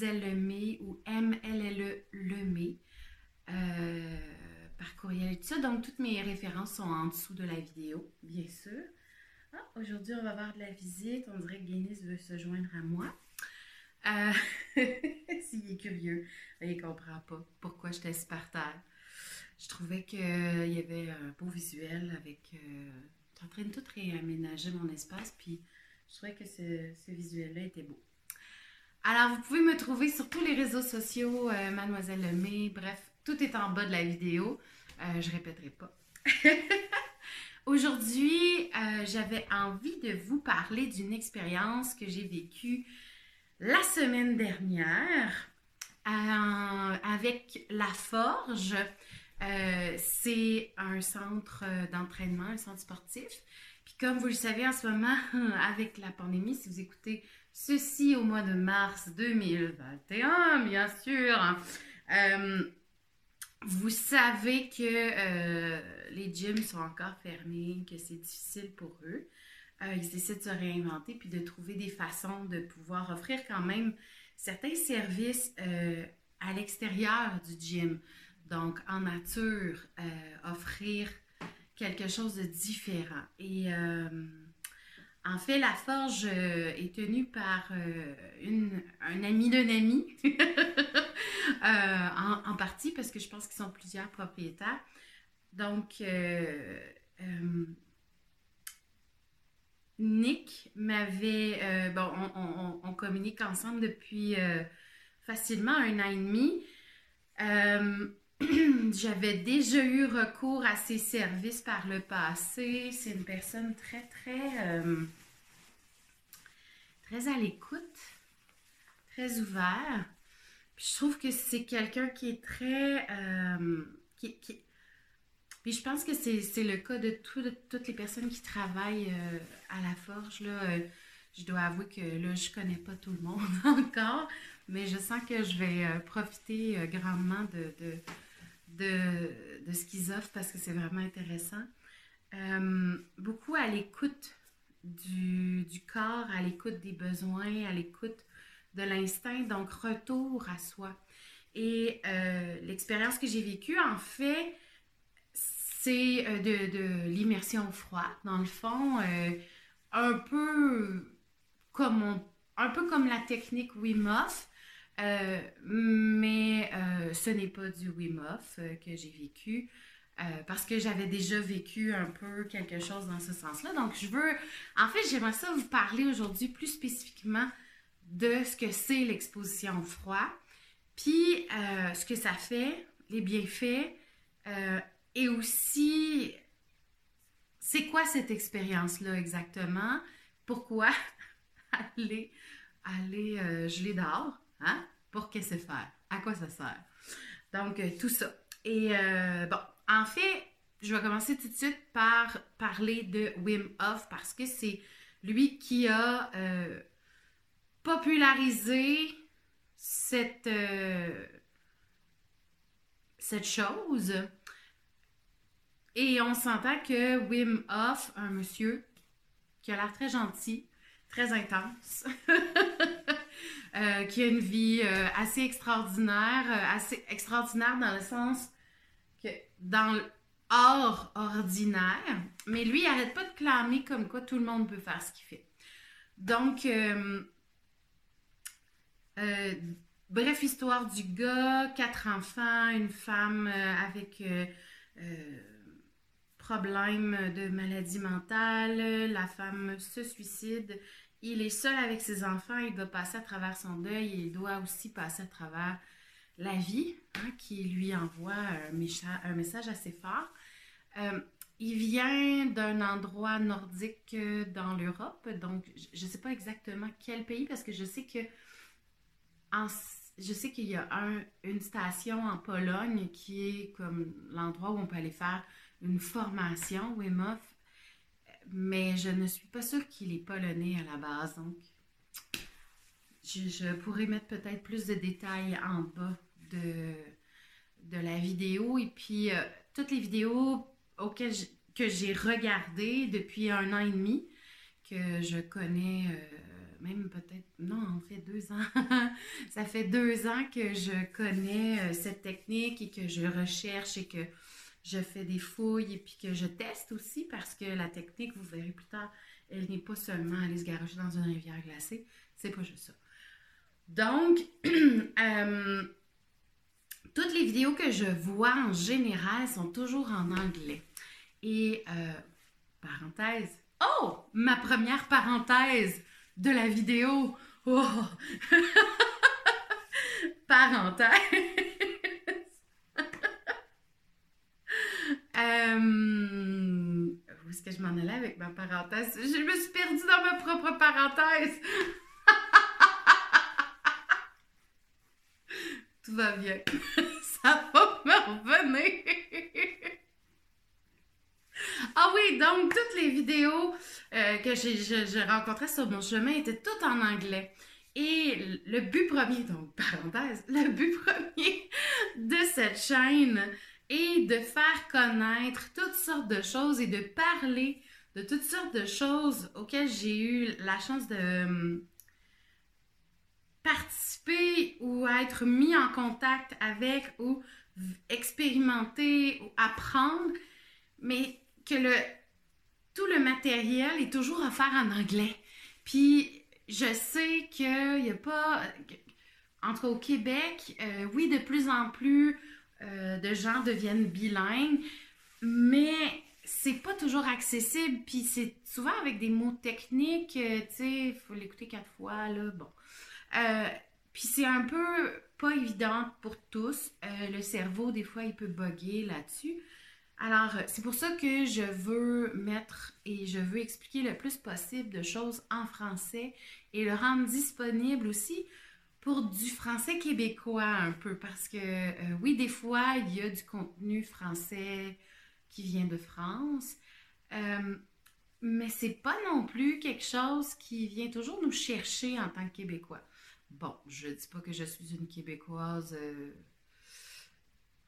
Mademoiselle Lemay ou MLLE Lemay euh, par courriel et tout ça. Donc, toutes mes références sont en dessous de la vidéo, bien sûr. Ah, aujourd'hui, on va avoir de la visite. On dirait que Guinness veut se joindre à moi. Euh, S'il est curieux, il ne comprend pas pourquoi j'étais par terre. Je trouvais qu'il y avait un beau visuel avec. Euh, en train de tout réaménager mon espace, puis je trouvais que ce visuel-là était beau. Alors, vous pouvez me trouver sur tous les réseaux sociaux, euh, Mademoiselle Lemay, bref, tout est en bas de la vidéo. Euh, je répéterai pas. Aujourd'hui, euh, j'avais envie de vous parler d'une expérience que j'ai vécue la semaine dernière euh, avec La Forge. C'est un centre d'entraînement, un centre sportif. Puis comme vous le savez en ce moment, avec la pandémie, si vous écoutez ceci au mois de mars 2021, bien sûr, euh, vous savez que euh, les gyms sont encore fermés, que c'est difficile pour eux. Euh, ils essaient de se réinventer puis de trouver des façons de pouvoir offrir quand même certains services à l'extérieur du gym. Donc, en nature, offrir quelque chose de différent. Et en fait, la forge euh, est tenue par euh, une, un ami d'un ami, Euh, en, partie parce que je pense qu'ils sont plusieurs propriétaires. Donc, Nick m'avait... bon, on, communique ensemble depuis facilement un an et demi. J'avais déjà eu recours à ses services par le passé. C'est une personne très, très, euh, très à l'écoute, très ouvert. Puis je trouve que c'est quelqu'un qui est très... euh, Puis je pense que c'est le cas de, tout- de toutes les personnes qui travaillent euh, à la forge. Là. Je dois avouer que là, je connais pas tout le monde encore, mais je sens que je vais profiter grandement de, de, de, de ce qu'ils offrent parce que c'est vraiment intéressant. Euh, beaucoup à l'écoute du, du corps, à l'écoute des besoins, à l'écoute de l'instinct, donc retour à soi. Et euh, l'expérience que j'ai vécue, en fait, c'est euh, de, de l'immersion au froid. Dans le fond, un peu comme un peu comme la technique Wim Hof, euh, mais euh, ce n'est pas du Wim Hof euh, que j'ai vécu. parce que j'avais déjà vécu un peu quelque chose dans ce sens-là. Donc, je veux. En fait, j'aimerais ça vous parler aujourd'hui plus spécifiquement de ce que c'est l'exposition au froid, puis ce que ça fait, les bienfaits, et aussi c'est quoi cette expérience-là exactement, pourquoi aller, aller geler dehors, hein? pour que c'est faire, à quoi ça sert? Donc, euh, tout ça. Et euh, bon, en fait, je vais commencer tout de suite par parler de Wim Hof parce que c'est lui qui a euh, popularisé cette, cette chose. Et on s'entend que Wim Hof, un monsieur qui a l'air très gentil, très intense, euh, qui a une vie euh, assez extraordinaire, euh, assez extraordinaire dans le sens que dans le hors ordinaire, mais lui, il arrête pas de clamer comme quoi tout le monde peut faire ce qu'il fait. Donc, bref histoire du gars, quatre enfants, une femme avec problème de maladie mentale, la femme se suicide, il est seul avec ses enfants, il doit passer à travers son deuil et il doit aussi passer à travers la vie hein, qui lui envoie un, message assez fort. Euh, il vient d'un endroit nordique euh, dans l'Europe, donc je ne sais pas exactement quel pays parce que je sais que je sais qu'il y a un- une station en Pologne qui est comme l'endroit où on peut aller faire une formation Wim Hof, mais je ne suis pas sûre qu'il est polonais à la base, donc je, pourrais mettre peut-être plus de détails en bas de, la vidéo. Et puis, euh, toutes les vidéos auxquelles que j'ai regardées depuis un an et demi, que je connais même peut-être, non, en fait deux ans. ça fait deux ans que je connais cette technique et que je recherche et que je fais des fouilles et puis que je teste aussi parce que la technique, vous verrez plus tard, elle n'est pas seulement aller se garocher dans une rivière glacée, c'est pas juste ça. Donc, euh, toutes les vidéos que je vois en général sont toujours en anglais. Et, euh, parenthèse, oh, ma première parenthèse de la vidéo. Oh. parenthèse. Euh, où est-ce que je m'en allais avec ma parenthèse? Je me suis perdue dans ma propre parenthèse. Tout va bien. Ça va me revenir. ah oui, donc toutes les vidéos euh, que j'ai rencontrées sur mon chemin étaient toutes en anglais. Et le but premier, donc parenthèse, le but premier de cette chaîne est de faire connaître toutes sortes de choses et de parler de toutes sortes de choses auxquelles j'ai eu la chance de hum, participer ou être mis en contact avec ou expérimenter ou apprendre, mais que le, tout le matériel est toujours offert en anglais. Puis je sais qu'il n'y a pas, entre au Québec, euh, oui, de plus en plus euh, de gens deviennent bilingues, mais c'est pas toujours accessible, puis c'est souvent avec des mots techniques, euh, tu sais, il faut l'écouter quatre fois, là, bon. Euh, puis c'est un peu pas évident pour tous. le cerveau, des fois, il peut bugger là-dessus. Alors, c'est pour ça que je veux mettre et je veux expliquer le plus possible de choses en français et le rendre disponible aussi pour du français québécois un peu, parce que euh, oui, des fois, il y a du contenu français qui vient de France, euh, mais c'est pas non plus quelque chose qui vient toujours nous chercher en tant que Québécois. Bon, je dis pas que je suis une Québécoise euh,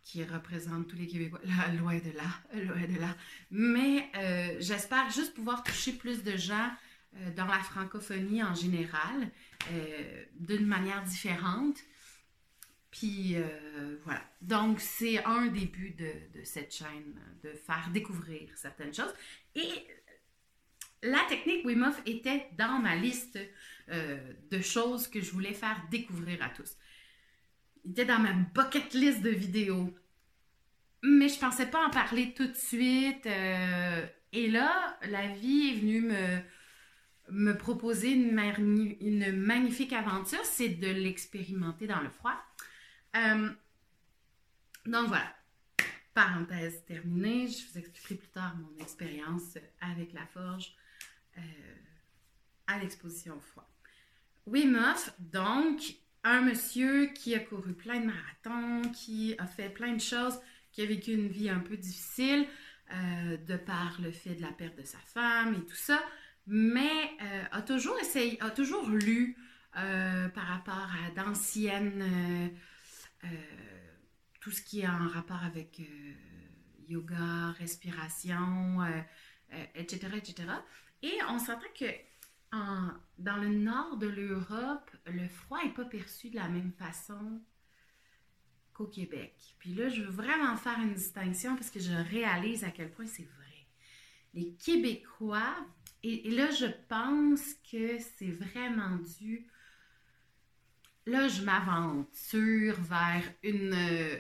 qui représente tous les Québécois, loin de là, loin de là, mais j'espère juste pouvoir toucher plus de gens dans la francophonie en général euh, d'une manière différente. Puis euh, voilà. Donc, c'est un des buts de, cette chaîne, de faire découvrir certaines choses. Et la technique Wim était dans ma liste euh, de choses que je voulais faire découvrir à tous. Il était dans ma bucket list de vidéos. Mais je pensais pas en parler tout de suite. et là, la vie est venue me, me proposer une, une magnifique aventure, c'est de l'expérimenter dans le froid. Euh, donc voilà, parenthèse terminée. Je vous expliquerai plus tard mon expérience avec la forge euh, à l'exposition au froid. Wim Hof, donc, un monsieur qui a couru plein de marathons, qui a fait plein de choses, qui a vécu une vie un peu difficile euh, de par le fait de la perte de sa femme et tout ça mais euh, a toujours essayé, a toujours lu euh, par rapport à d'anciennes, euh, tout ce qui est en rapport avec yoga, respiration, etc., etc. Et on s'entend que dans le nord de l'Europe, le froid n'est pas perçu de la même façon qu'au Québec. Puis là, je veux vraiment faire une distinction parce que je réalise à quel point c'est vrai. Les Québécois et, là, je pense que c'est vraiment dû. Là, je m'aventure vers une. Euh,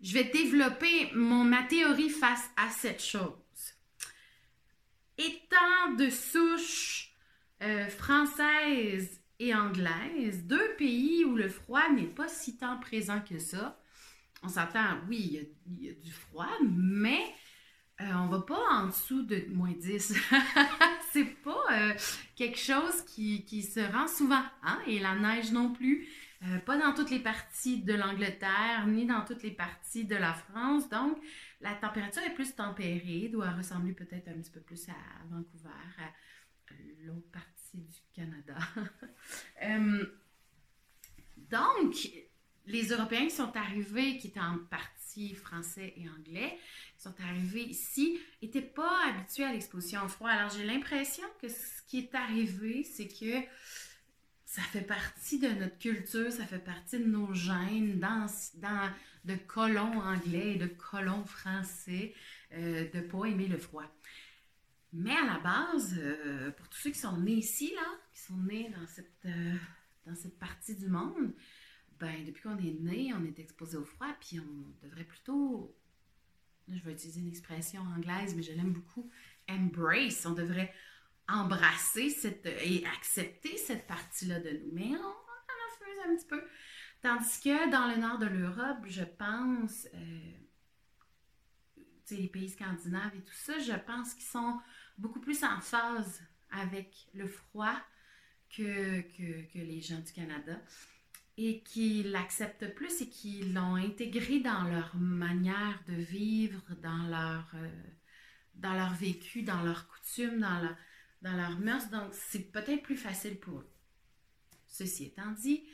je vais développer mon, ma théorie face à cette chose. Étant de souche euh, française et anglaise, deux pays où le froid n'est pas si tant présent que ça, on s'entend, oui, il y, a du froid, mais on euh, on va pas en dessous de moins 10. c'est pas euh, quelque chose qui, se rend souvent. Hein? Et la neige non plus. Euh, pas dans toutes les parties de l'Angleterre, ni dans toutes les parties de la France. Donc, la température est plus tempérée, doit ressembler peut-être un petit peu plus à Vancouver, à l'autre partie du Canada. donc, les Européens qui sont arrivés, qui étaient en partie français et anglais, qui sont arrivés ici, n'étaient pas habitués à l'exposition au froid. Alors j'ai l'impression que ce qui est arrivé, c'est que ça fait partie de notre culture, ça fait partie de nos gènes dans, de colons anglais et de colons français euh, de ne pas aimer le froid. Mais à la base, euh, pour tous ceux qui sont nés ici, là, qui sont nés dans cette, euh, dans cette partie du monde, ben, depuis qu'on est né, on est exposé au froid, puis on devrait plutôt, je vais utiliser une expression anglaise, mais je l'aime beaucoup, embrace. On devrait embrasser cette, et accepter cette partie-là de nous. Mais on, en fait un petit peu. Tandis que dans le nord de l'Europe, je pense, euh, les pays scandinaves et tout ça, je pense qu'ils sont beaucoup plus en phase avec le froid que, que les gens du Canada et qui l'acceptent plus et qui l'ont intégré dans leur manière de vivre, dans leur, euh, dans leur vécu, dans leurs coutumes, dans, leur, dans leurs mœurs. Donc, c'est peut-être plus facile pour eux. Ceci étant dit,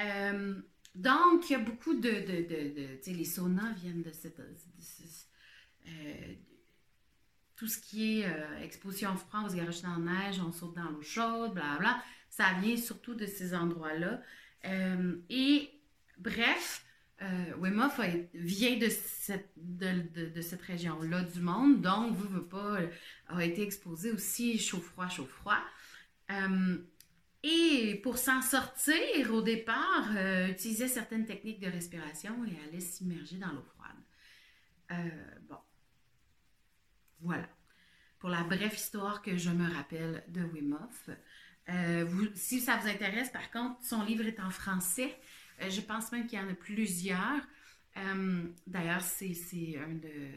euh, donc, il y a beaucoup de... de, de, tu sais, les saunas viennent de cette... Euh, tout ce qui est exposition froid, on se garoche dans la neige, on saute dans l'eau chaude, bla bla, ça vient surtout de ces endroits-là. Euh, et bref, euh, vient de cette, région-là du monde, donc, vous ne pas, euh, a été exposé aussi chaud-froid, chaud-froid. Euh, et pour s'en sortir, au départ, utilisait certaines techniques de respiration et allait s'immerger dans l'eau froide. bon. Voilà. Pour la brève histoire que je me rappelle de Wim Hof. Euh, si ça vous intéresse, par contre, son livre est en français. Euh, je pense même qu'il y en a plusieurs. Euh, d'ailleurs, c'est un de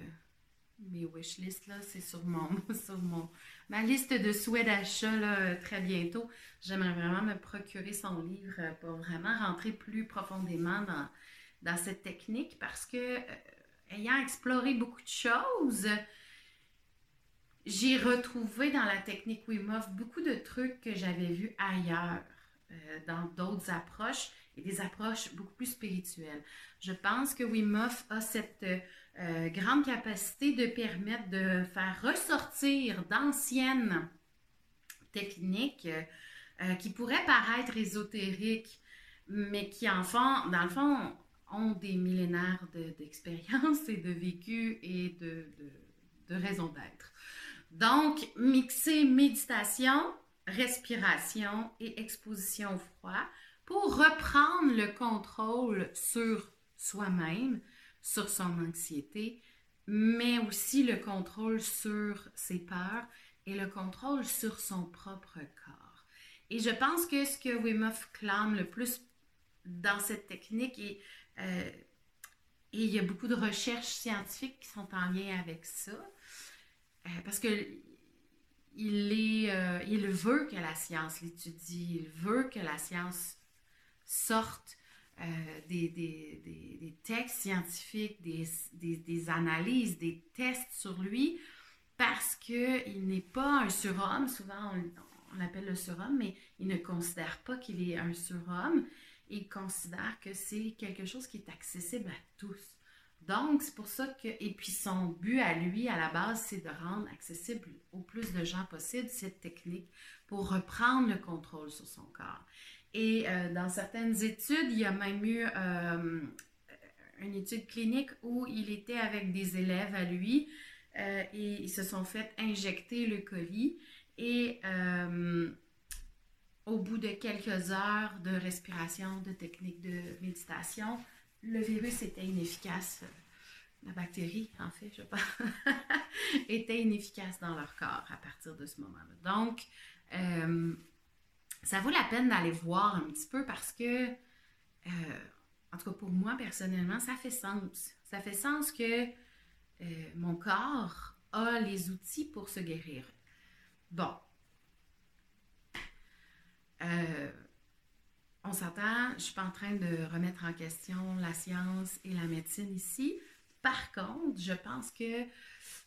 mes wishlists, là. C'est sur mon, ma liste de souhaits d'achat, très bientôt. J'aimerais vraiment me procurer son livre pour vraiment rentrer plus profondément dans, dans cette technique parce que, ayant exploré beaucoup de choses, j'ai retrouvé dans la technique Wim beaucoup de trucs que j'avais vus ailleurs, euh, dans d'autres approches et des approches beaucoup plus spirituelles. Je pense que Wim Hof a cette euh, grande capacité de permettre de faire ressortir d'anciennes techniques euh, qui pourraient paraître ésotériques, mais qui en dans le fond, ont des millénaires d'expérience et de vécu et de, de, de raison d'être. Donc, mixer méditation, respiration et exposition au froid pour reprendre le contrôle sur soi-même, sur son anxiété, mais aussi le contrôle sur ses peurs et le contrôle sur son propre corps. Et je pense que ce que Wim clame le plus dans cette technique, euh, et il y a beaucoup de recherches scientifiques qui sont en lien avec ça, euh, parce que euh, il veut que la science l'étudie, il veut que la science sorte euh, des, textes scientifiques, des, analyses, des tests sur lui, parce qu'il n'est pas un surhomme. Souvent, on l'appelle le surhomme, mais il ne considère pas qu'il est un surhomme. Il considère que c'est quelque chose qui est accessible à tous. Donc, c'est pour ça que, et puis son but à lui, à la base, c'est de rendre accessible au plus de gens possible cette technique pour reprendre le contrôle sur son corps. Et euh, dans certaines études, il y a même eu euh, une étude clinique où il était avec des élèves à lui euh, et ils se sont fait injecter le colis et au bout de quelques heures de respiration, de technique de méditation, le virus était inefficace. La bactérie, en fait, je pense, était inefficace dans leur corps à partir de ce moment-là. Donc, euh, ça vaut la peine d'aller voir un petit peu parce que, euh, en tout cas pour moi personnellement, ça fait sens. Ça fait sens que euh, mon corps a les outils pour se guérir. Bon, on s'entend, je ne suis pas en train de remettre en question la science et la médecine ici. Par contre, je pense que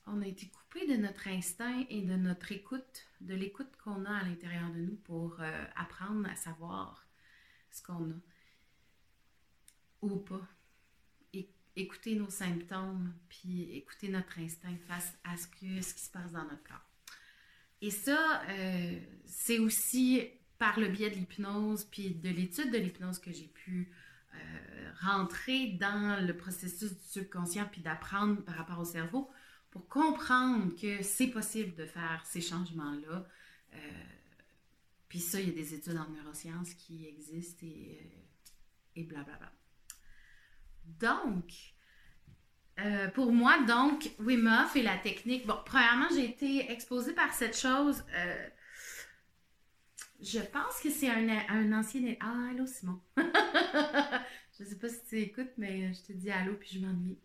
on a été coupé de notre instinct et de notre écoute, de l'écoute qu'on a à l'intérieur de nous pour euh, apprendre à savoir ce qu'on a. ou pas. écouter nos symptômes, puis écouter notre instinct face à ce, que, ce qui se passe dans notre corps. Et ça, euh, c'est aussi par le biais de l'hypnose, puis de l'étude de l'hypnose que j'ai pu euh, rentrer dans le processus du subconscient, puis d'apprendre par rapport au cerveau pour comprendre que c'est possible de faire ces changements-là. Euh, puis ça, il y a des études en neurosciences qui existent et, et blablabla. Donc, euh, pour moi, donc, Wim et la technique. Bon, premièrement, j'ai été exposée par cette chose. Euh, je pense que c'est un, un, ancien. Ah, allô, Simon. je sais pas si tu écoutes, mais je te dis allô, puis je m'ennuie.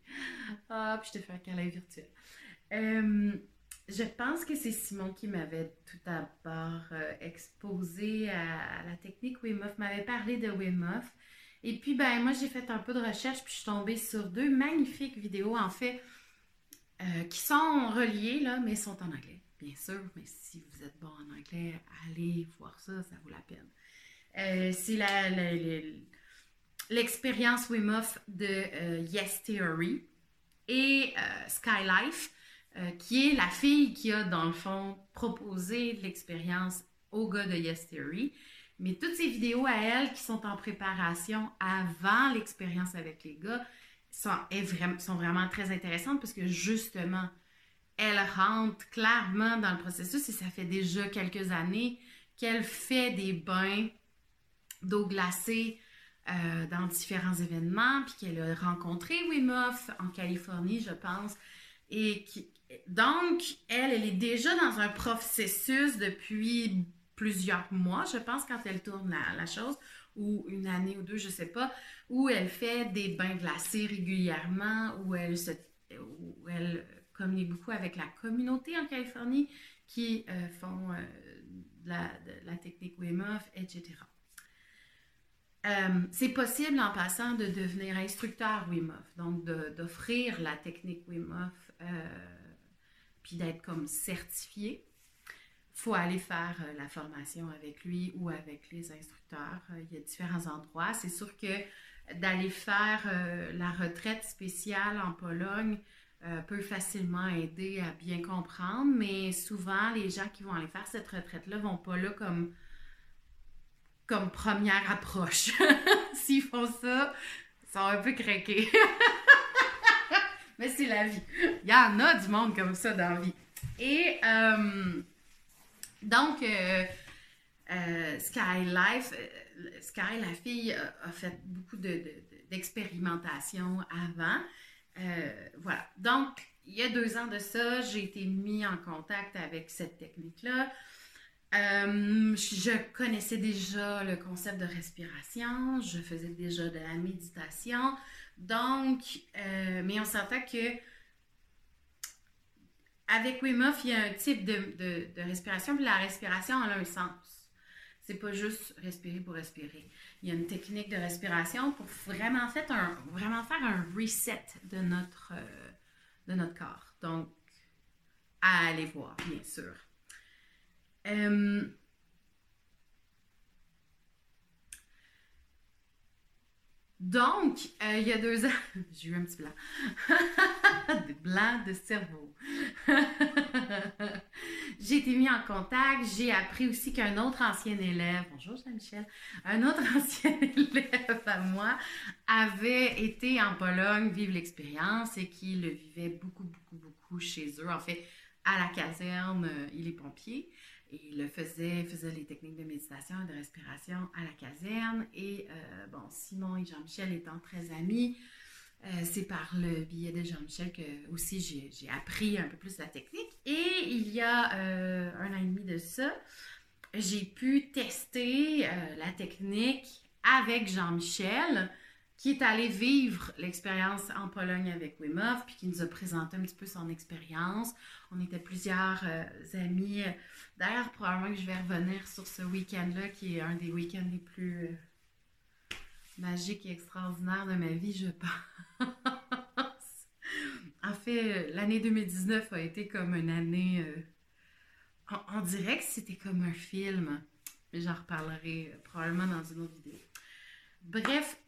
Ah, puis je te fais un câlin virtuel. Euh, je pense que c'est Simon qui m'avait tout d'abord exposé à, la technique Wim m'avait parlé de Wim. Et puis, ben, moi, j'ai fait un peu de recherche, puis je suis tombée sur deux magnifiques vidéos, en fait, euh, qui sont reliées, là, mais sont en anglais, bien sûr. Mais si vous êtes bon en anglais, allez voir ça, ça vaut la peine. Euh, c'est l'expérience Wim Hof de euh, Yes Theory et Sky Life, qui est la fille qui a, dans le fond, proposé l'expérience au gars de Yes Theory. Mais toutes ces vidéos à elle qui sont en préparation avant l'expérience avec les gars sont vraiment très intéressantes parce que justement, elle rentre clairement dans le processus et ça fait déjà quelques années qu'elle fait des bains d'eau glacée euh, dans différents événements, puis qu'elle a rencontré Wim en Californie, je pense. Et qui, donc, elle, elle est déjà dans un processus depuis plusieurs mois, je pense, quand elle tourne la, chose, ou une année ou deux, je sais pas, où elle fait des bains glacés régulièrement, où elle, se, où elle communique beaucoup avec la communauté en Californie qui euh, font euh, la, la, technique Wim Hof, etc. Euh, c'est possible en passant de devenir instructeur Wim Hof, donc d'offrir la technique Wim Hof, puis d'être comme certifié faut aller faire la formation avec lui ou avec les instructeurs. Il y a différents endroits. C'est sûr que d'aller faire la retraite spéciale en Pologne peut facilement aider à bien comprendre, mais souvent, les gens qui vont aller faire cette retraite-là vont pas là comme, comme première approche. S'ils font ça, ils sont un peu craqués. mais c'est la vie. Il y en a du monde comme ça dans la vie. Et donc, euh, euh, Sky Life, euh, Sky, la fille, a, fait beaucoup d'expérimentation avant. Voilà. Donc, il y a deux ans de ça, j'ai été mis en contact avec cette technique-là. je connaissais déjà le concept de respiration, je faisais déjà de la méditation. Donc, mais on s'entend que avec Wim Hof, il y a un type de, respiration, puis la respiration a un sens. C'est pas juste respirer pour respirer. Il y a une technique de respiration pour vraiment, faire un reset de notre, euh, de notre corps. Donc, à aller voir, bien sûr. Euh, Donc, euh, il y a deux ans, j'ai eu un petit blanc. Des blancs de cerveau. j'ai été mis en contact. J'ai appris aussi qu'un autre ancien élève, bonjour Jean-Michel, un autre ancien élève à moi avait été en Pologne vivre l'expérience et qu'il le vivait beaucoup, beaucoup, beaucoup chez eux. En fait, à la caserne, euh, il est pompier. Il faisait, faisait les techniques de méditation et de respiration à la caserne. Et euh, bon, Simon et Jean-Michel étant très amis, euh, c'est par le biais de Jean-Michel que aussi j'ai appris un peu plus la technique. Et il y a euh, un an et demi de ça, j'ai pu tester la technique avec Jean-Michel qui est allé vivre l'expérience en Pologne avec Wim Hof, puis qui nous a présenté un petit peu son expérience. On était plusieurs euh, amis. D'ailleurs, probablement que je vais revenir sur ce week-end-là, qui est un des week-ends les plus euh, magiques et extraordinaires de ma vie, je pense. en fait, l'année 2019 a été comme une année... Euh, on, dirait que c'était comme un film, mais j'en reparlerai probablement dans une autre vidéo. Bref,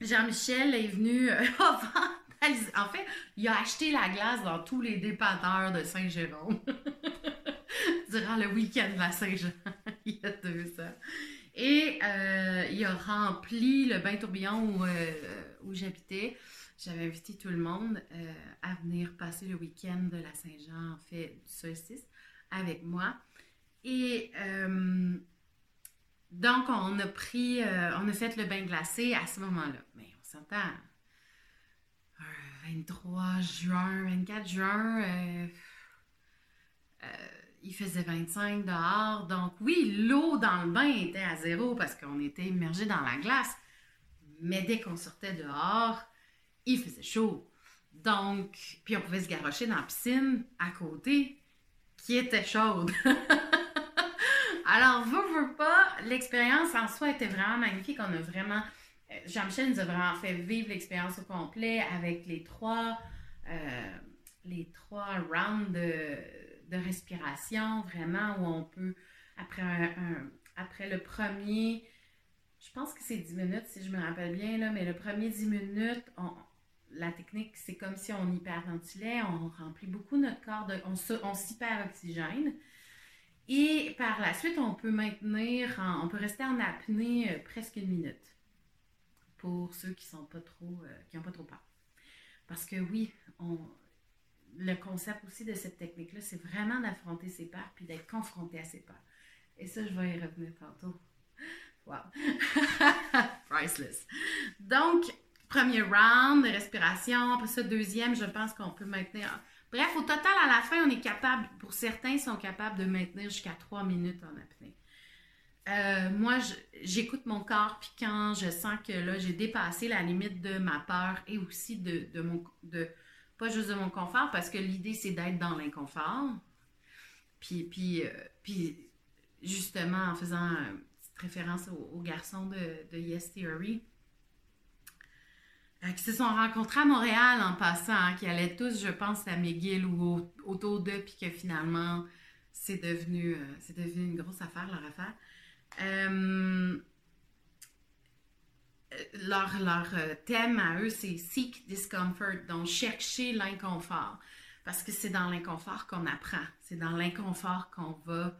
Jean-Michel est venu euh, En fait, il a acheté la glace dans tous les dépanneurs de Saint-Jérôme durant le week-end de la Saint-Jean. il a tout ça. Et euh, il a rempli le bain tourbillon où, euh, où j'habitais. J'avais invité tout le monde à venir passer le week-end de la Saint-Jean, en fait, du solstice, avec moi. Et donc, on a pris, on a fait le bain glacé à ce moment-là. Mais on s'entend, 23 juin, 24 juin, il faisait 25 dehors. Donc oui, l'eau dans le bain était à zéro parce qu'on était immergé dans la glace. Mais dès qu'on sortait dehors, il faisait chaud. Donc, puis on pouvait se garrocher dans la piscine à côté qui était chaude. Alors, vous, veux pas, l'expérience en soi était vraiment magnifique. On a vraiment, euh, Jean-Michel nous a vraiment fait vivre l'expérience au complet avec les trois, euh, les trois rounds de, respiration, vraiment, où on peut, après, le premier, je pense que c'est 10 minutes si je me rappelle bien, mais le premier 10 minutes, la technique, c'est comme si on hyperventilait, on remplit beaucoup notre corps, de, on, on s'hyper-oxygène. Et par la suite, on peut maintenir, on peut rester en apnée euh, presque une minute pour ceux qui sont pas trop, euh, qui n'ont pas trop peur. Parce que oui, le concept aussi de cette technique-là, c'est vraiment d'affronter ses peurs puis d'être confronté à ses peurs. Et ça, je vais y revenir tantôt. Wow! Priceless. Donc, premier round de respiration. Après ça, deuxième, je pense qu'on peut maintenir. Bref, au total, à la fin, on est capable, pour certains, sont capables de maintenir jusqu'à trois minutes en apnée. Euh, moi, j'écoute mon corps, puis quand je sens que là, j'ai dépassé la limite de ma peur et aussi de, de mon, de, pas juste de mon confort, parce que l'idée, c'est d'être dans l'inconfort. Puis, puis, euh, puis, justement, en faisant une petite référence aux, garçons de, de, Yes Theory, euh, qui se sont rencontrés à Montréal en passant, hein, qui allaient tous, je pense, à McGill ou autour d'eux, puis que finalement, c'est devenu, euh, devenu une grosse affaire, leur affaire. Euh, leur, leur euh, thème à eux, c'est Seek Discomfort, donc chercher l'inconfort. Parce que c'est dans l'inconfort qu'on apprend. C'est dans l'inconfort qu'on va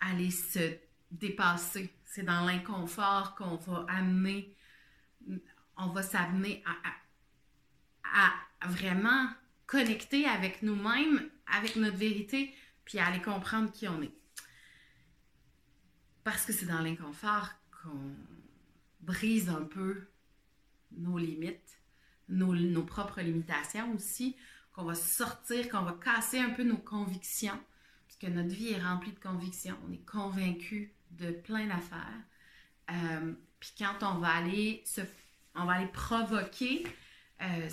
aller se dépasser. C'est dans l'inconfort qu'on va amener, on va s'amener à, à, vraiment connecter avec nous-mêmes, avec notre vérité, puis à aller comprendre qui on est. Parce que c'est dans l'inconfort qu'on brise un peu nos limites, nos, propres limitations aussi, qu'on va sortir, qu'on va casser un peu nos convictions, puisque notre vie est remplie de convictions, on est convaincu de plein d'affaires. Euh, puis quand on va aller se, on va aller provoquer euh,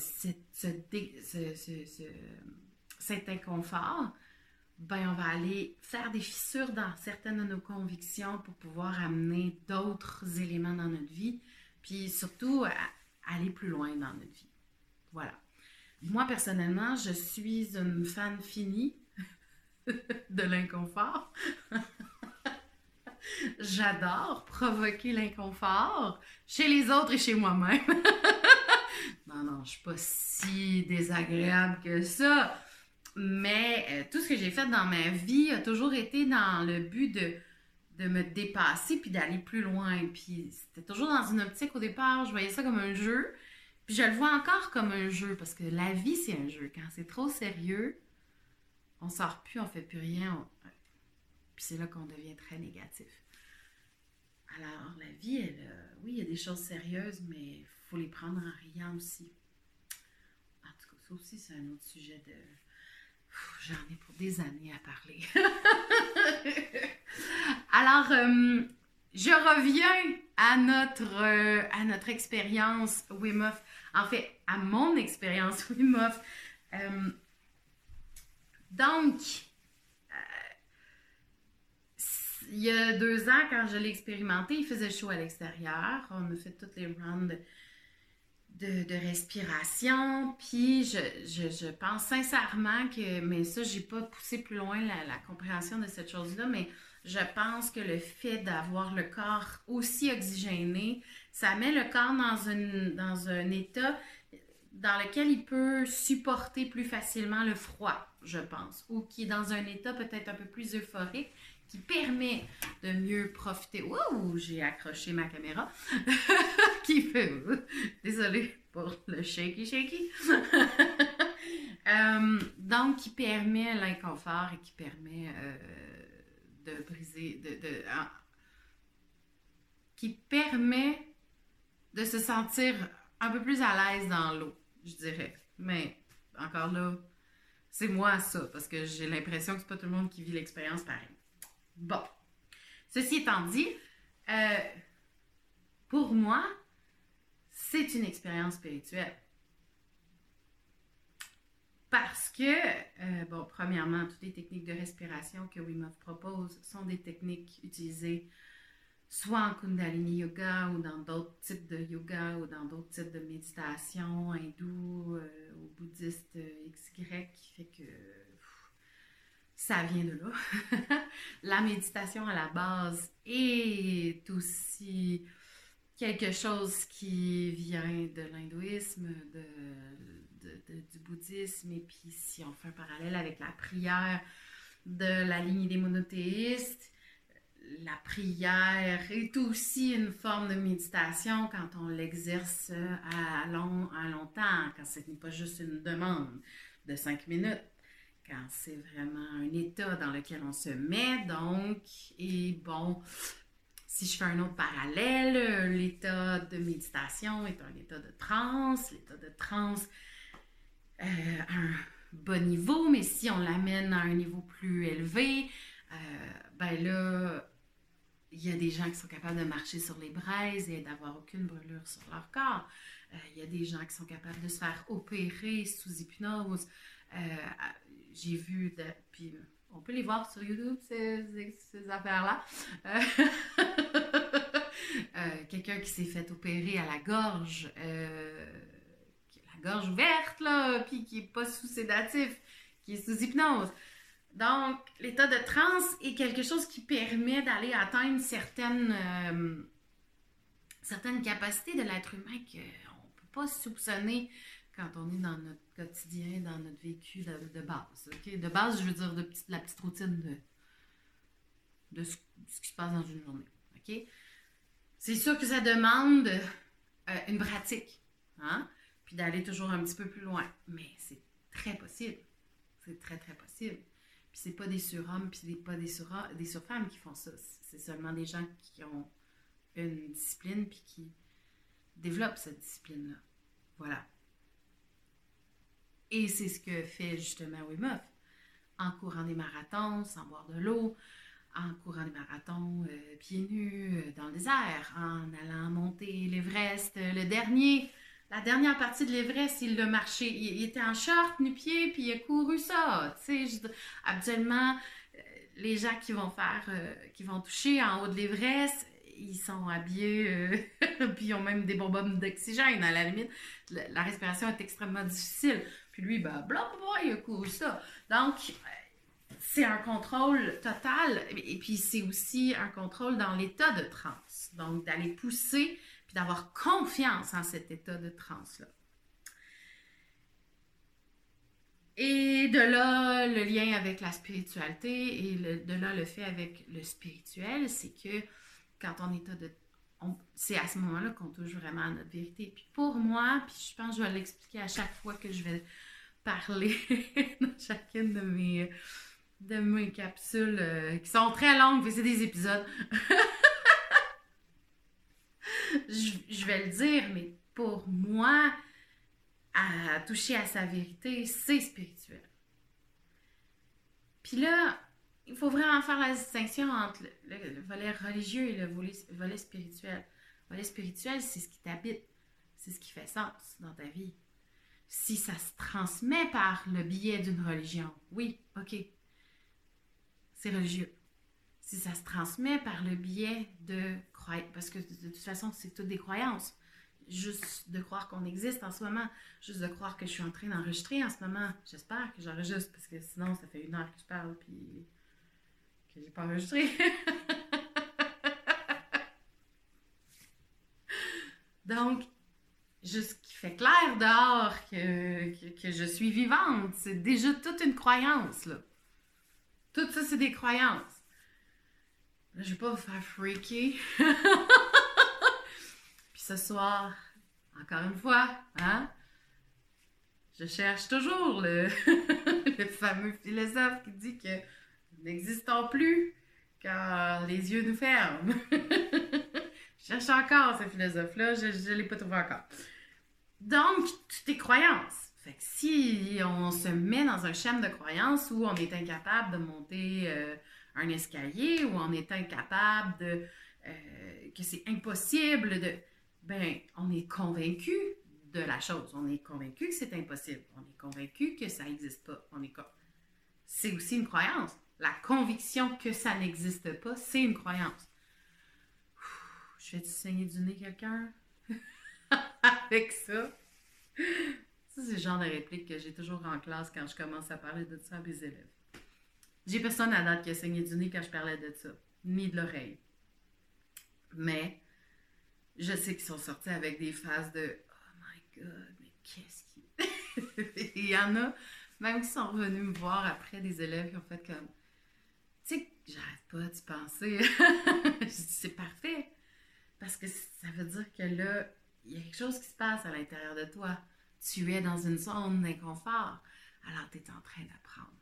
cet inconfort, ben on va aller faire des fissures dans certaines de nos convictions pour pouvoir amener d'autres éléments dans notre vie, puis surtout aller plus loin dans notre vie. Voilà. Moi, personnellement, je suis une fan finie de l'inconfort. J'adore provoquer l'inconfort chez les autres et chez moi-même. non, non, je suis pas si désagréable que ça. Mais euh, tout ce que j'ai fait dans ma vie a toujours été dans le but de, de me dépasser puis d'aller plus loin. Puis c'était toujours dans une optique au départ, je voyais ça comme un jeu. Puis je le vois encore comme un jeu parce que la vie, c'est un jeu. Quand c'est trop sérieux, on sort plus, on fait plus rien. Puis c'est là qu'on devient très négatif. Alors, la vie, elle, euh, oui, il y a des choses sérieuses, mais il faut les prendre en riant aussi. En tout cas, ça aussi, c'est un autre sujet de, J'en ai pour des années à parler. Alors, euh, je reviens à notre, euh, à notre expérience Wim Hof. En fait, à mon expérience Wim Hof. Donc, il y a deux ans, quand je l'ai expérimenté, il faisait chaud à l'extérieur. On a fait toutes les rounds de, respiration. Puis je, pense sincèrement que, mais ça, j'ai pas poussé plus loin la, compréhension de cette chose-là, mais je pense que le fait d'avoir le corps aussi oxygéné, ça met le corps dans, dans un état dans lequel il peut supporter plus facilement le froid, je pense, ou qui est dans un état peut-être un peu plus euphorique, qui permet de mieux profiter. Ouh, j'ai accroché ma caméra. qui fait. Désolée pour le shaky shaky. Euh, donc, qui permet l'inconfort et qui permet euh, de briser. De, qui permet de se sentir un peu plus à l'aise dans l'eau, je dirais. Mais encore là, c'est moi ça, parce que j'ai l'impression que c'est pas tout le monde qui vit l'expérience pareil. Bon. Ceci étant dit, euh, pour moi, c'est une expérience spirituelle. Parce que, euh, bon, premièrement, toutes les techniques de respiration que Wim propose sont des techniques utilisées soit en Kundalini Yoga ou dans d'autres types de yoga ou dans d'autres types de méditation hindou euh, ou bouddhiste XY, qui fait que ça vient de là. la méditation à la base est aussi quelque chose qui vient de l'hindouisme, de, du bouddhisme, et puis si on fait un parallèle avec la prière de la ligne des monothéistes, la prière est aussi une forme de méditation quand on l'exerce à, long, à longtemps, quand ce n'est pas juste une demande de cinq minutes quand c'est vraiment un état dans lequel on se met. Donc, et bon, si je fais un autre parallèle, l'état de méditation est un état de transe. L'état de transe euh, un bon niveau, mais si on l'amène à un niveau plus élevé, euh, ben là, il y a des gens qui sont capables de marcher sur les braises et d'avoir aucune brûlure sur leur corps. Euh, il y a des gens qui sont capables de se faire opérer sous hypnose j'ai vu, puis euh, on peut les voir sur YouTube, ces, affaires-là. Euh, euh, quelqu'un qui s'est fait opérer à la gorge, la gorge ouverte, là, puis qui n'est pas sous sédatif, qui est sous hypnose. Donc, l'état de transe est quelque chose qui permet d'aller atteindre certaines, certaines capacités de l'être humain qu'on ne peut pas soupçonner quand on est dans notre quotidien, dans notre vécu de, base. De base, je veux dire la petite routine de, de ce, qui se passe dans une journée. C'est sûr que ça demande euh, une pratique, hein? puis d'aller toujours un petit peu plus loin. Mais c'est très possible. C'est très, très possible. Puis c'est pas des surhommes, puis pas des, sur des surfemmes qui font ça. C'est seulement des gens qui ont une discipline, puis qui développent cette discipline-là. Voilà. Et c'est ce que fait justement Wim. En courant des marathons, sans boire de l'eau, en courant des marathons euh, pieds nus euh, dans le désert, en allant monter l'Everest, euh, le dernier, la dernière partie de l'Everest, il l'a marché, il, était en short, nu-pied, puis il a couru ça. Habituellement, les gens qui vont qui vont toucher en haut de l'Everest, ils sont habillés, puis ils ont même des bonbonnes d'oxygène à la limite. La, respiration est extrêmement difficile. Puis lui, ben, blablabla, il a couru ça. Donc, c'est un contrôle total. Et puis, c'est aussi un contrôle dans l'état de transe. Donc, d'aller pousser, puis d'avoir confiance en cet état de transe-là. Et de là, le lien avec la spiritualité et de là, le fait avec le spirituel, c'est que quand on est de c'est à ce moment-là qu'on touche vraiment à notre vérité. Puis pour moi, puis je pense que je vais l'expliquer à chaque fois que je vais parler dans chacune de mes, de mes capsules euh, qui sont très longues, mais c'est des épisodes. je, vais le dire, mais pour moi, toucher à sa vérité, c'est spirituel. Puis là, il faut vraiment faire la distinction entre le, volet religieux et le volet, volet spirituel. Le volet spirituel, c'est ce qui t'habite, c'est ce qui fait sens dans ta vie si ça se transmet par le biais d'une religion, oui, ok, c'est religieux. Si ça se transmet par le biais de croyances, parce que de, toute façon, c'est toutes des croyances. juste de croire qu'on existe en ce moment, juste de croire que je suis en train d'enregistrer en ce moment. J'espère que j'enregistre parce que sinon, ça fait une heure que je parle puis que j'ai pas enregistré. Donc, juste qui fait clair dehors que, je suis vivante, c'est déjà toute une croyance, là. Tout ça, c'est des croyances. Là, je vais pas vous faire freaker. Puis ce soir, encore une fois, hein? Je cherche toujours le fameux philosophe qui dit que nous n'existons plus car les yeux nous ferment. je cherche encore ce philosophe-là, je ne l'ai pas trouvé encore. Donc, croyances. Fait que si on se met dans un schéma de croyances où on est incapable de monter euh, un escalier, où on est incapable de... Euh, que c'est impossible de... Ben, on est convaincu de la chose. On est convaincu que c'est impossible. On est convaincu que ça n'existe pas. Est C'est aussi une croyance. La conviction que ça n'existe pas, c'est une croyance. je vais-tu saigner du nez quelqu'un? Avec ça? C'est le genre de réplique que j'ai toujours en classe quand je commence à parler de ça à mes élèves. J'ai personne à date qui a saigné du nez quand je parlais de ça, ni de l'oreille. Mais je sais qu'ils sont sortis avec des phases de Oh my god, mais qu'est-ce qui. Il y en a même qui sont revenus me voir après des élèves qui ont fait comme Tu sais, j'arrête pas d'y penser. je dis C'est parfait. Parce que ça veut dire que là, il y a quelque chose qui se passe à l'intérieur de toi. Tu es dans une zone d'inconfort. Alors, tu es en train d'apprendre.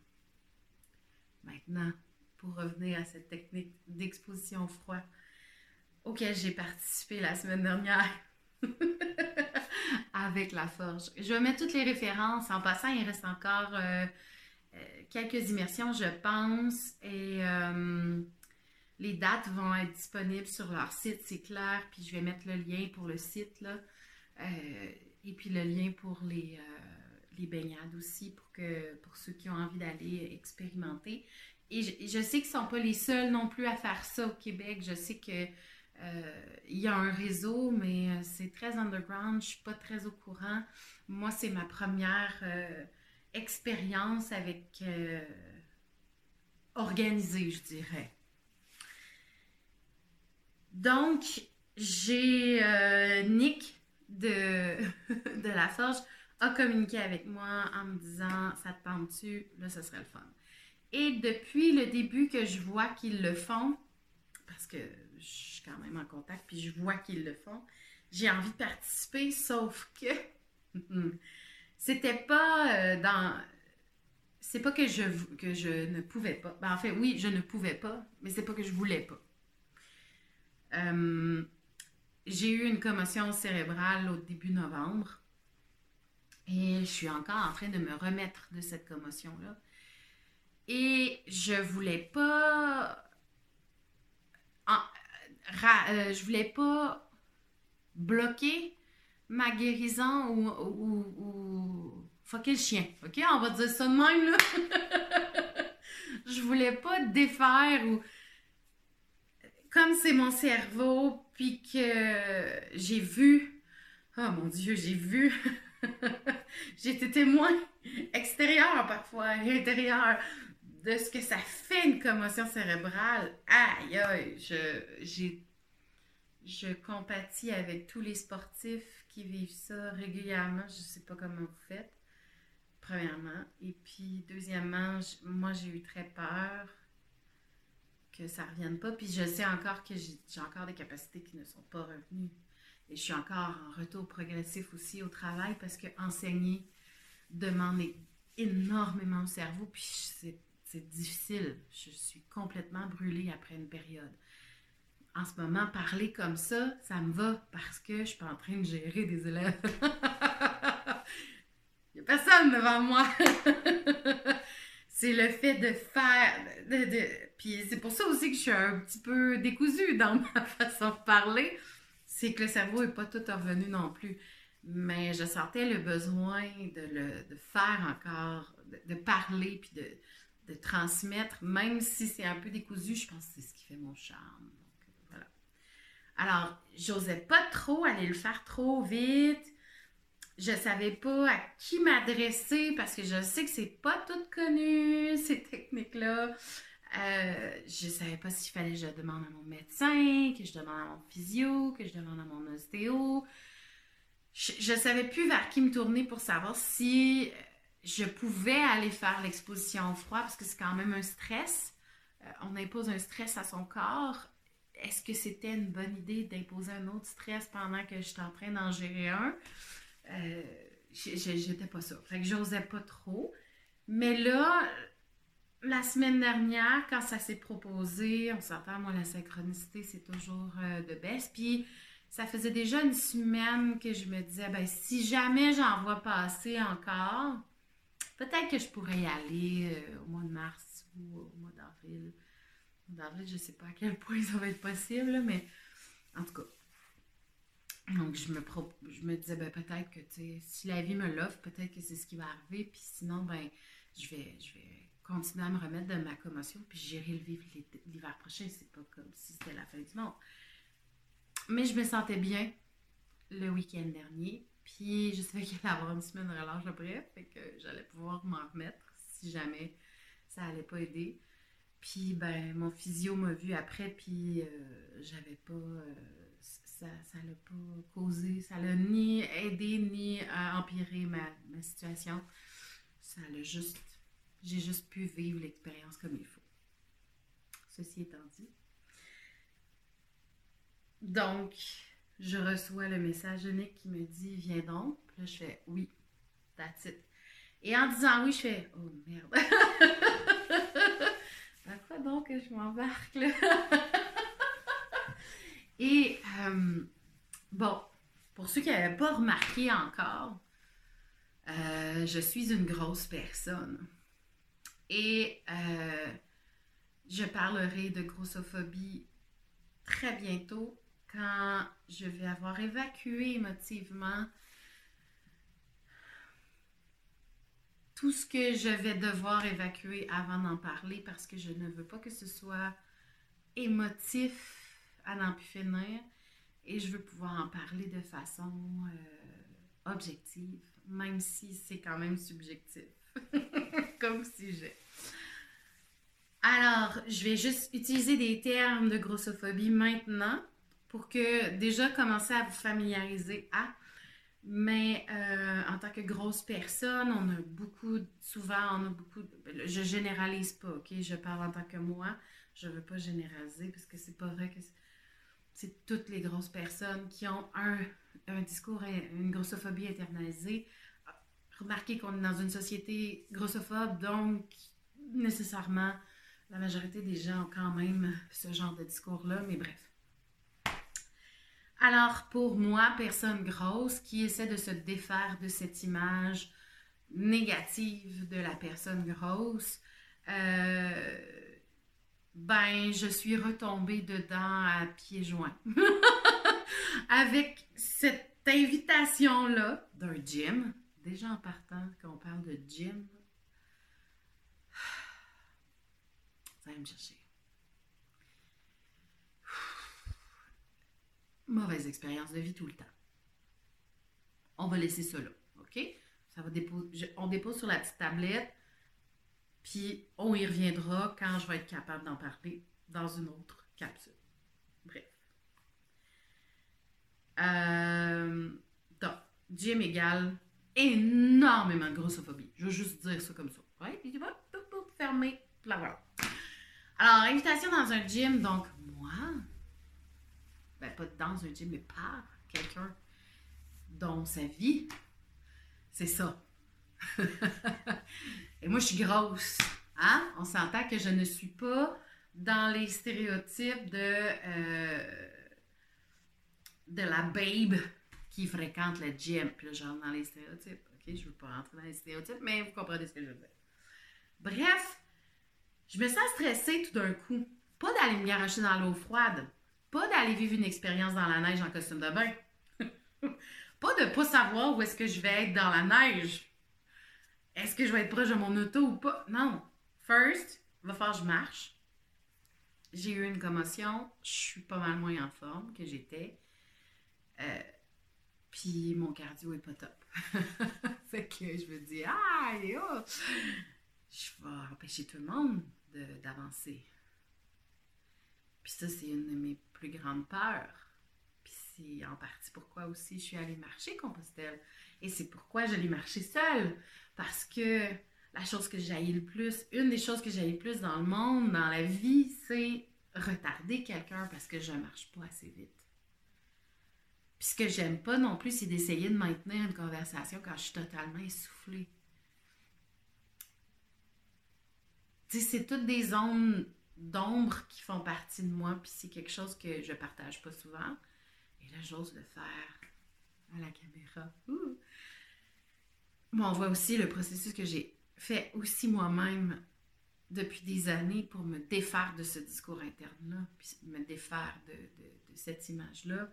Maintenant, pour revenir à cette technique d'exposition froid auquel j'ai participé la semaine dernière avec la forge. Je vais mettre toutes les références. En passant, il reste encore euh, quelques immersions, je pense. Et euh, les dates vont être disponibles sur leur site, c'est clair. Puis je vais mettre le lien pour le site, là. et puis le lien pour les, les baignades aussi, pour, que, pour ceux qui ont envie d'aller expérimenter. Et je, sais qu'ils ne sont pas les seuls non plus à faire ça au Québec. Je sais que il y a un réseau, mais c'est très underground. Je ne suis pas très au courant. Moi, c'est ma première expérience avec organisée, je dirais. Donc, j'ai Nick de, de la Forge a communiqué avec moi en me disant Ça te tente-tu? Là, ce serait le fun. Et depuis le début que je vois qu'ils le font, parce que je suis quand même en contact, puis je vois qu'ils le font, j'ai envie de participer, sauf que c'était pas euh, dans. C'est pas que je, que je ne pouvais pas. Ben, en fait, oui, je ne pouvais pas, mais c'est pas que je voulais pas. Euh, j'ai eu une commotion cérébrale au début novembre. Et je suis encore en train de me remettre de cette commotion-là. Et je voulais pas. Euh, je voulais pas bloquer ma guérison ou, ou, fucker le chien. OK? On va dire ça de même, là. je voulais pas défaire ou. Comme c'est mon cerveau, puis que j'ai vu. Oh mon Dieu, j'ai vu J'ai été témoin extérieur parfois intérieur de ce que ça fait une commotion cérébrale. Aïe, aïe, je, je compatis avec tous les sportifs qui vivent ça régulièrement. Je ne sais pas comment vous faites, premièrement. Et puis, deuxièmement, moi, j'ai eu très peur que ça ne revienne pas. Puis, je sais encore que j'ai encore des capacités qui ne sont pas revenues. Et je suis encore en retour progressif aussi au travail parce que enseigner demande énormément au cerveau, puis c'est difficile. Je suis complètement brûlée après une période. En ce moment, parler comme ça, ça me va parce que je suis pas en train de gérer des élèves. Il n'y a personne devant moi. c'est le fait de faire. De, Puis c'est pour ça aussi que je suis un petit peu décousue dans ma façon de parler c'est que le cerveau n'est pas tout revenu non plus. Mais je sentais le besoin de le faire encore, de, parler, puis de, transmettre, même si c'est un peu décousu, je pense que c'est ce qui fait mon charme. Alors, j'osais pas trop aller le faire trop vite. Je savais pas à qui m'adresser parce que je sais que c'est pas tout connu, ces techniques-là. Euh, je savais pas s'il fallait que je demande à mon médecin, que je demande à mon physio, que je demande à mon ostéo. Je, je savais plus vers qui me tourner pour savoir si je pouvais aller faire l'exposition au froid parce que c'est quand même un stress. Euh, on impose un stress à son corps. Est-ce que c'était une bonne idée d'imposer un autre stress pendant que j'étais en train d'en gérer un? Euh, j'étais pas ça. Fait que j'osais pas trop. Mais là, la semaine dernière, quand ça s'est proposé, on s'entend, moi, la synchronicité, c'est toujours euh, de baisse. Puis, ça faisait déjà une semaine que je me disais, ben, si jamais j'en vois passer encore, peut-être que je pourrais y aller euh, au mois de mars ou au mois d'avril. Mois d'avril, je ne sais pas à quel point ça va être possible, mais en tout cas. Donc, je me, je me disais, ben, peut-être que, si la vie me l'offre, peut-être que c'est ce qui va arriver. Puis sinon, ben, je vais, je vais continuer à me remettre de ma commotion, puis j'irai le vivre l'hiver prochain. C'est pas comme si c'était la fin du monde. Mais je me sentais bien le week-end dernier. Puis je savais qu'il allait avoir une semaine de relâche après, fait que j'allais pouvoir m'en remettre si jamais ça allait pas aider. Puis ben mon physio m'a vu après, puis euh, j'avais pas. Euh, ça l'a pas causé, ça l'a ni aidé ni empiré ma, ma situation. Ça l'a juste. J'ai juste pu vivre l'expérience comme il faut. Ceci étant dit. Donc, je reçois le message de Nick qui me dit Viens donc. Puis là, je fais Oui, that's it. Et en disant oui, je fais Oh merde. à quoi donc que je m'embarque là? Et euh, bon, pour ceux qui n'avaient pas remarqué encore, euh, je suis une grosse personne. Et euh, je parlerai de grossophobie très bientôt quand je vais avoir évacué émotivement tout ce que je vais devoir évacuer avant d'en parler parce que je ne veux pas que ce soit émotif à n'en plus finir et je veux pouvoir en parler de façon euh, objective, même si c'est quand même subjectif, comme sujet. Alors, je vais juste utiliser des termes de grossophobie maintenant pour que déjà commencer à vous familiariser à. Mais euh, en tant que grosse personne, on a beaucoup, souvent, on a beaucoup, je généralise pas, ok? Je parle en tant que moi, je veux pas généraliser parce que c'est pas vrai que c'est toutes les grosses personnes qui ont un, un discours, une grossophobie internalisée. Remarquez qu'on est dans une société grossophobe, donc nécessairement, la majorité des gens ont quand même ce genre de discours-là, mais bref. Alors, pour moi, personne grosse qui essaie de se défaire de cette image négative de la personne grosse, euh, ben, je suis retombée dedans à pieds joints. Avec cette invitation-là d'un gym. Déjà en partant, quand on parle de gym, ça va me chercher. Mauvaise expérience de vie tout le temps. On va laisser là, OK? Ça va déposer, on dépose sur la petite tablette, puis on y reviendra quand je vais être capable d'en parler dans une autre capsule. Bref. Euh, donc, gym égale énormément de grossophobie. Je veux juste dire ça comme ça. Ouais, puis tu vas fermer, voilà. Alors, invitation dans un gym, donc moi, ben, pas dans un gym, mais par quelqu'un dont sa vie, c'est ça. Et moi, je suis grosse. Hein? On s'entend que je ne suis pas dans les stéréotypes de, euh, de la babe qui fréquente le gym. Puis là, genre dans les stéréotypes. OK, je veux pas rentrer dans les stéréotypes, mais vous comprenez ce que je veux dire. Bref, je me sens stressée tout d'un coup. Pas d'aller me garocher dans l'eau froide. Pas d'aller vivre une expérience dans la neige en costume de bain. pas de pas savoir où est-ce que je vais être dans la neige. Est-ce que je vais être proche de mon auto ou pas? Non. First, va falloir que je marche. j'ai eu une commotion, je suis pas mal moins en forme que j'étais. Euh, puis mon cardio est pas top. fait que je me dis, ah, oh, je vais empêcher tout le monde d'avancer. Puis ça, c'est une de mes plus grandes peurs. Puis c'est en partie pourquoi aussi je suis allée marcher Compostelle. Et c'est pourquoi je l'ai marché seule. Parce que la chose que j'ai le plus, une des choses que j'ai le plus dans le monde, dans la vie, c'est retarder quelqu'un parce que je ne marche pas assez vite. Puis ce que j'aime pas non plus, c'est d'essayer de maintenir une conversation quand je suis totalement essoufflée. Tu sais, c'est toutes des zones d'ombre qui font partie de moi, puis c'est quelque chose que je partage pas souvent. Et là, j'ose le faire à la caméra. Bon, on voit aussi le processus que j'ai fait aussi moi-même depuis des années pour me défaire de ce discours interne-là, puis me défaire de, de cette image-là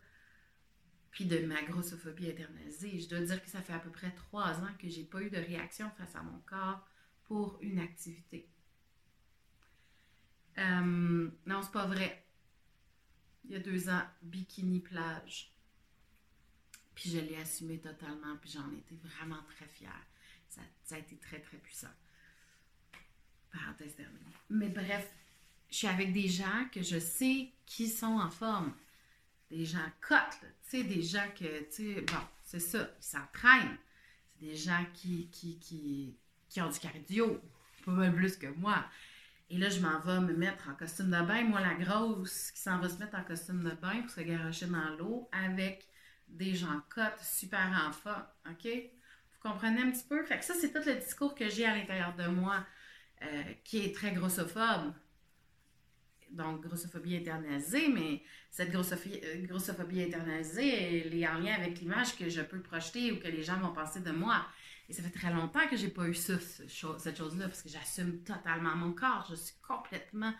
puis de ma grossophobie internalisée. Je dois dire que ça fait à peu près trois ans que j'ai pas eu de réaction face à mon corps pour une activité. Euh, non, c'est pas vrai. Il y a deux ans, bikini plage. Puis je l'ai assumé totalement, puis j'en étais vraiment très fière. Ça, a été très, très puissant. Parenthèse terminée. Mais bref, je suis avec des gens que je sais qui sont en forme des gens cotes, tu sais, des gens que, tu sais, bon, c'est ça, ils s'entraînent. C'est des gens qui, qui, qui, qui ont du cardio, pas mal plus que moi. Et là, je m'en vais me mettre en costume de bain. Moi, la grosse qui s'en va se mettre en costume de bain pour se garocher dans l'eau avec des gens cotes super enfants. OK? Vous comprenez un petit peu? Fait que ça, c'est tout le discours que j'ai à l'intérieur de moi euh, qui est très grossophobe donc grossophobie internalisée, mais cette grossophobie, euh, grossophobie internalisée, elle est en lien avec l'image que je peux projeter ou que les gens vont penser de moi. Et ça fait très longtemps que j'ai pas eu ça, cette chose-là, parce que j'assume totalement mon corps. Je suis complètement,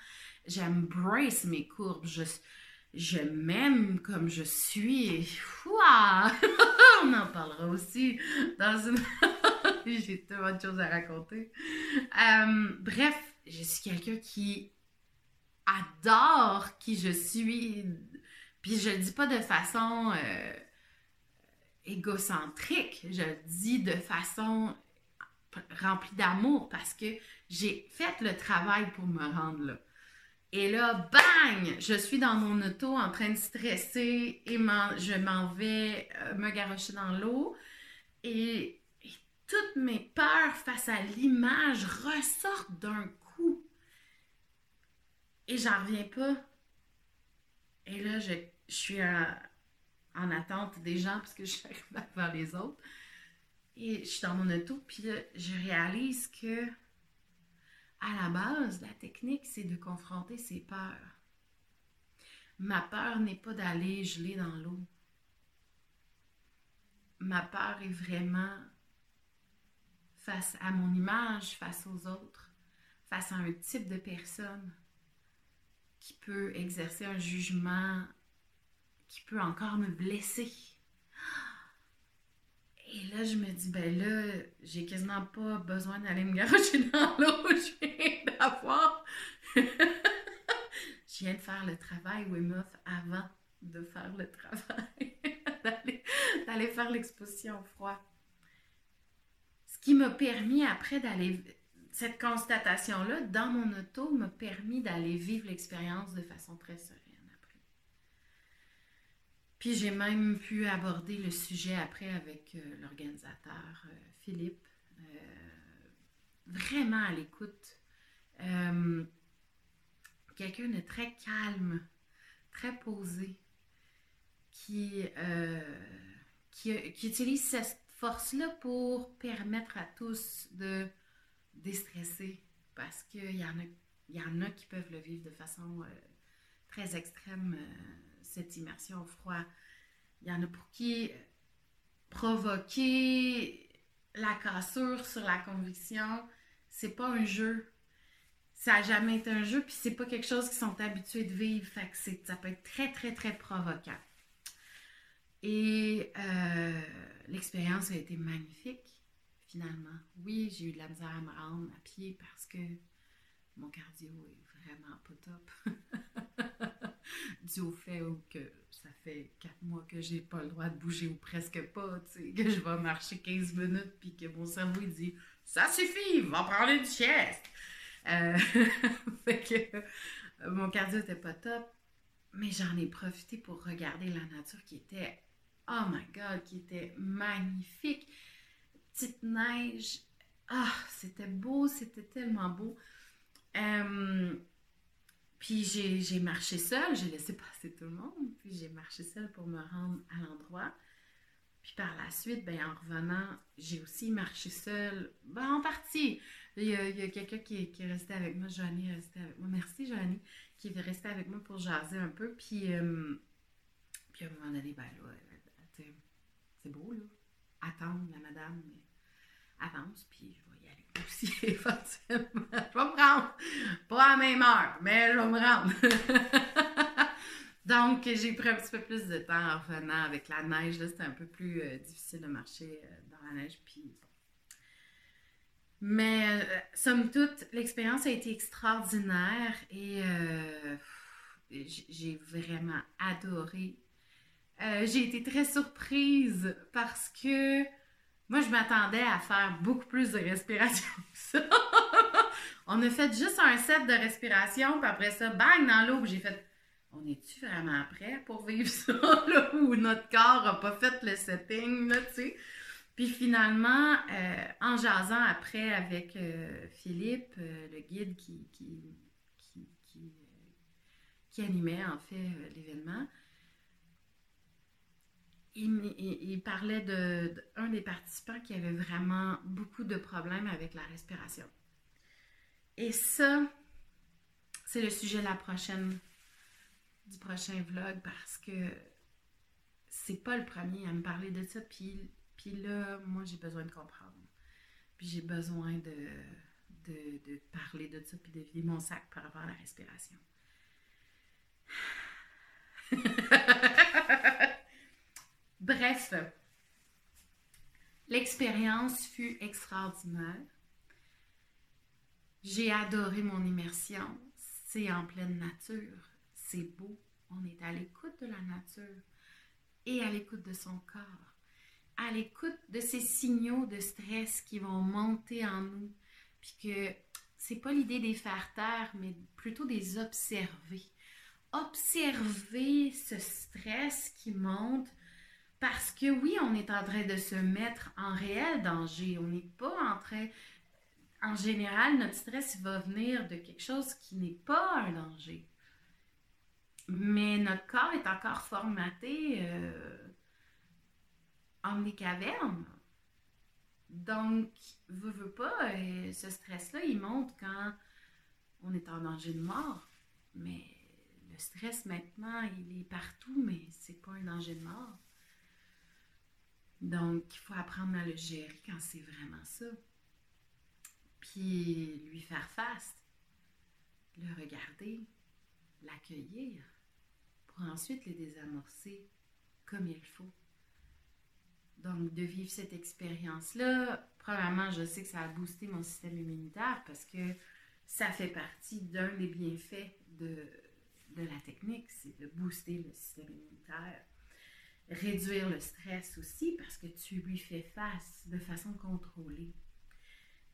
j'embrace mes courbes. Je, je m'aime comme je suis. On en parlera aussi dans une. j'ai tellement de choses à raconter. Euh, bref, je suis quelqu'un qui adore qui je suis. Puis je le dis pas de façon euh, égocentrique, je le dis de façon remplie d'amour parce que j'ai fait le travail pour me rendre là. Et là, bang! Je suis dans mon auto en train de stresser et je m'en vais euh, me garocher dans l'eau. Et, toutes mes peurs face à l'image ressortent d'un coup. Et j'en reviens pas. Et là, je, suis en, attente des gens parce que je suis vers les autres. Et je suis dans mon auto, puis là, je réalise que à la base, la technique, c'est de confronter ses peurs. Ma peur n'est pas d'aller geler dans l'eau. Ma peur est vraiment face à mon image, face aux autres, face à un type de personne qui peut exercer un jugement qui peut encore me blesser. Et là, je me dis, ben là, j'ai quasiment pas besoin d'aller me garocher dans l'eau. Je viens d'avoir. je viens de faire le travail Wim avant de faire le travail, d'aller faire l'exposition au froid. Ce qui m'a permis après d'aller cette constatation-là, dans mon auto, m'a permis d'aller vivre l'expérience de façon très sereine. Puis j'ai même pu aborder le sujet après avec euh, l'organisateur euh, Philippe, euh, vraiment à l'écoute. Quelqu'un de très calme, très posé, qui, qui, utilise cette force-là pour permettre à tous de déstresser parce qu'il y, en a, y en a qui peuvent le vivre de façon très extrême, cette immersion au froid. Il y en a pour qui provoquer la cassure sur la conviction, c'est pas un jeu. Ça n'a jamais été un jeu, puis c'est pas quelque chose qu'ils sont habitués de vivre. Ça peut être très, très, très provoquant. Et euh, l'expérience a été magnifique finalement. Oui, j'ai eu de la misère à me rendre à pied parce que mon cardio est vraiment pas top. dû au fait que ça fait quatre mois que j'ai pas le droit de bouger ou presque pas, que je vais marcher 15 minutes puis que mon cerveau il dit ça suffit, va prendre une sieste. Euh, fait que euh, mon cardio était pas top, mais j'en ai profité pour regarder la nature qui était, oh my god, qui était magnifique. Petite neige, ah, c'était beau, c'était tellement beau. Euh, puis j'ai marché seule, j'ai laissé passer tout le monde, puis j'ai marché seule pour me rendre à l'endroit. Puis par la suite, ben, en revenant, j'ai aussi marché seule, ben, en partie. Il y a, quelqu'un qui, est resté avec moi, Johnny est resté avec moi. Merci Johnny, qui est resté avec moi pour jaser un peu. Puis, euh, puis à un moment donné, ben là, c'est beau là, attendre la madame, mais avance, puis éventuellement. Je vais me rendre. Pas à la même heure, mais je vais me rendre. Donc, j'ai pris un petit peu plus de temps en revenant avec la neige. Là, c'était un peu plus euh, difficile de marcher euh, dans la neige. Puis, Mais, euh, somme toute, l'expérience a été extraordinaire et j'ai vraiment adoré. j'ai été très surprise parce que moi, je m'attendais à faire beaucoup plus de respiration que ça. on a fait juste un set de respiration, puis après ça, bang, dans l'eau, j'ai fait on est-tu vraiment prêt pour vivre ça, là, où notre corps n'a pas fait le setting, là, tu sais? Puis finalement, euh, en jasant après avec euh, Philippe, euh, le guide qui, qui, qui animait en fait l'événement, il, parlait d'un des participants qui avait vraiment beaucoup de problèmes avec la respiration. Et ça, c'est le sujet de du prochain vlog parce que c'est pas le premier à me parler de ça. Puis, là, moi, j'ai besoin de comprendre. Puis j'ai besoin de, de, de, parler de ça, puis de vider mon sac par rapport à la respiration. Bref, l'expérience fut extraordinaire. J'ai adoré mon immersion. C'est en pleine nature. C'est beau. On est à l'écoute de la nature et à l'écoute de son corps, à l'écoute de ces signaux de stress qui vont monter en nous, puis que c'est pas l'idée des faire taire, mais plutôt des observer. Observer ce stress qui monte, parce que oui, on est en train de se mettre en réel danger. On n'est pas en train... En général, notre stress va venir de quelque chose qui n'est pas un danger. Mais notre corps est encore formaté euh, en des cavernes. Donc, veut, veut pas, euh, ce stress-là, il monte quand on est en danger de mort. Mais le stress maintenant, il est partout, mais c'est pas un danger de mort. Donc, il faut apprendre à le gérer quand c'est vraiment ça. Puis lui faire face, le regarder, l'accueillir, pour ensuite le désamorcer comme il faut. Donc, de vivre cette expérience-là, premièrement, je sais que ça a boosté mon système immunitaire parce que ça fait partie d'un des bienfaits de, de la technique, c'est de booster le système immunitaire réduire le stress aussi parce que tu lui fais face de façon contrôlée.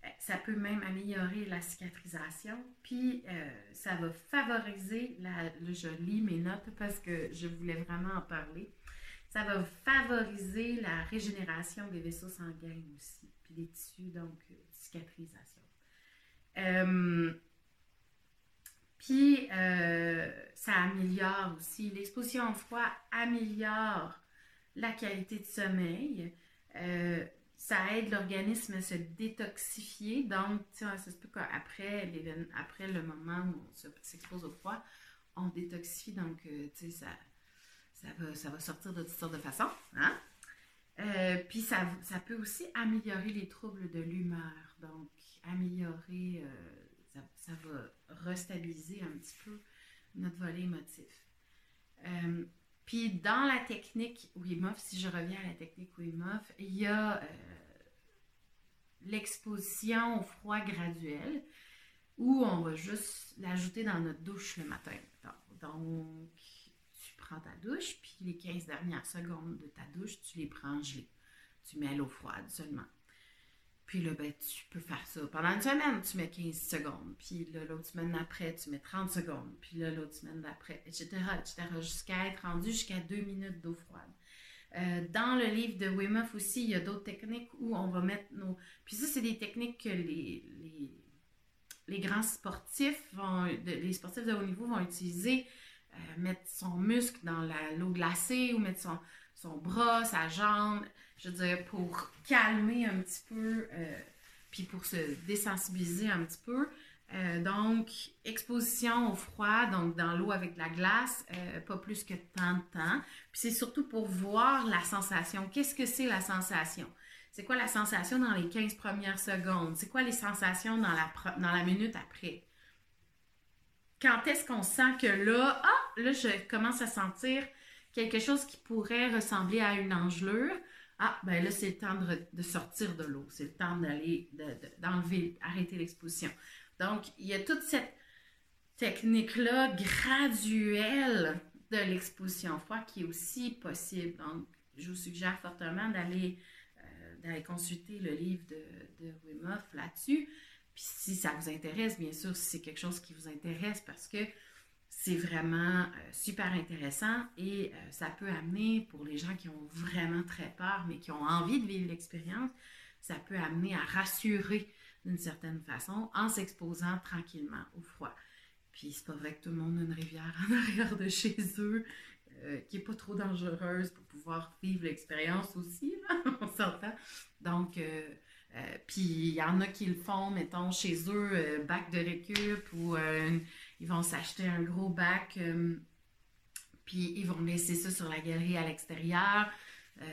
Euh, ça peut même améliorer la cicatrisation, puis euh, ça va favoriser, la, je lis mes notes parce que je voulais vraiment en parler, ça va favoriser la régénération des vaisseaux sanguins aussi, puis des tissus, donc euh, puis ça améliore aussi, l'exposition au froid améliore la qualité de sommeil. Euh, ça aide l'organisme à se détoxifier. Donc, ça se peut qu'après après le moment où on s'expose au froid, on détoxifie. Donc, euh, tu sais, ça, ça, va, ça va sortir de toutes sortes de façons. Hein? Euh, puis, ça, ça, peut aussi améliorer les troubles de l'humeur. Donc, améliorer, ça, va restabiliser un petit peu notre volet émotif. Puis dans la technique Wim si je reviens à la technique Wim il y a euh, l'exposition au froid graduel où on va juste l'ajouter dans notre douche le matin. Donc, tu prends ta douche, puis les 15 dernières secondes de ta douche, tu les prends gelées. Tu mets l'eau froide seulement. Puis là, ben, tu peux faire ça. Pendant une semaine, tu mets 15 secondes. Puis là, l'autre semaine d'après, tu mets 30 secondes. Puis là, l'autre semaine d'après, etc., etc., jusqu'à être rendu jusqu'à 2 minutes d'eau froide. Euh, dans le livre de Wim aussi, il y a d'autres techniques où on va mettre nos... Puis ça, c'est des techniques que les, les, les grands sportifs, vont, les sportifs de haut niveau vont utiliser. Euh, mettre son muscle dans l'eau glacée ou mettre son, son bras, sa jambe, je veux dire, pour calmer un petit peu, euh, puis pour se désensibiliser un petit peu. Euh, donc, exposition au froid, donc dans l'eau avec de la glace, euh, pas plus que tant de temps. Puis c'est surtout pour voir la sensation. Qu'est-ce que c'est la sensation? C'est quoi la sensation dans les 15 premières secondes? C'est quoi les sensations dans la, dans la minute après? Quand est-ce qu'on sent que là, ah, là, je commence à sentir quelque chose qui pourrait ressembler à une engelure? Ah, ben là, c'est le temps de, sortir de l'eau. C'est le temps d'aller, d'enlever, arrêter l'exposition. Donc, il y a toute cette technique-là graduelle de l'exposition froide qui est aussi possible. Donc, je vous suggère fortement d'aller euh, consulter le livre de, de là-dessus. Puis si ça vous intéresse, bien sûr, si c'est quelque chose qui vous intéresse, parce que c'est vraiment euh, super intéressant et euh, ça peut amener, pour les gens qui ont vraiment très peur, mais qui ont envie de vivre l'expérience, ça peut amener à rassurer d'une certaine façon en s'exposant tranquillement au froid. Puis c'est pas vrai que tout le monde a une rivière en arrière de chez eux euh, qui est pas trop dangereuse pour pouvoir vivre l'expérience aussi, on s'entend. Donc, puis il y en a qui le font, mettons, chez eux, bac de récup ou ils vont s'acheter un gros bac, puis ils vont laisser ça sur la galerie à l'extérieur. Euh,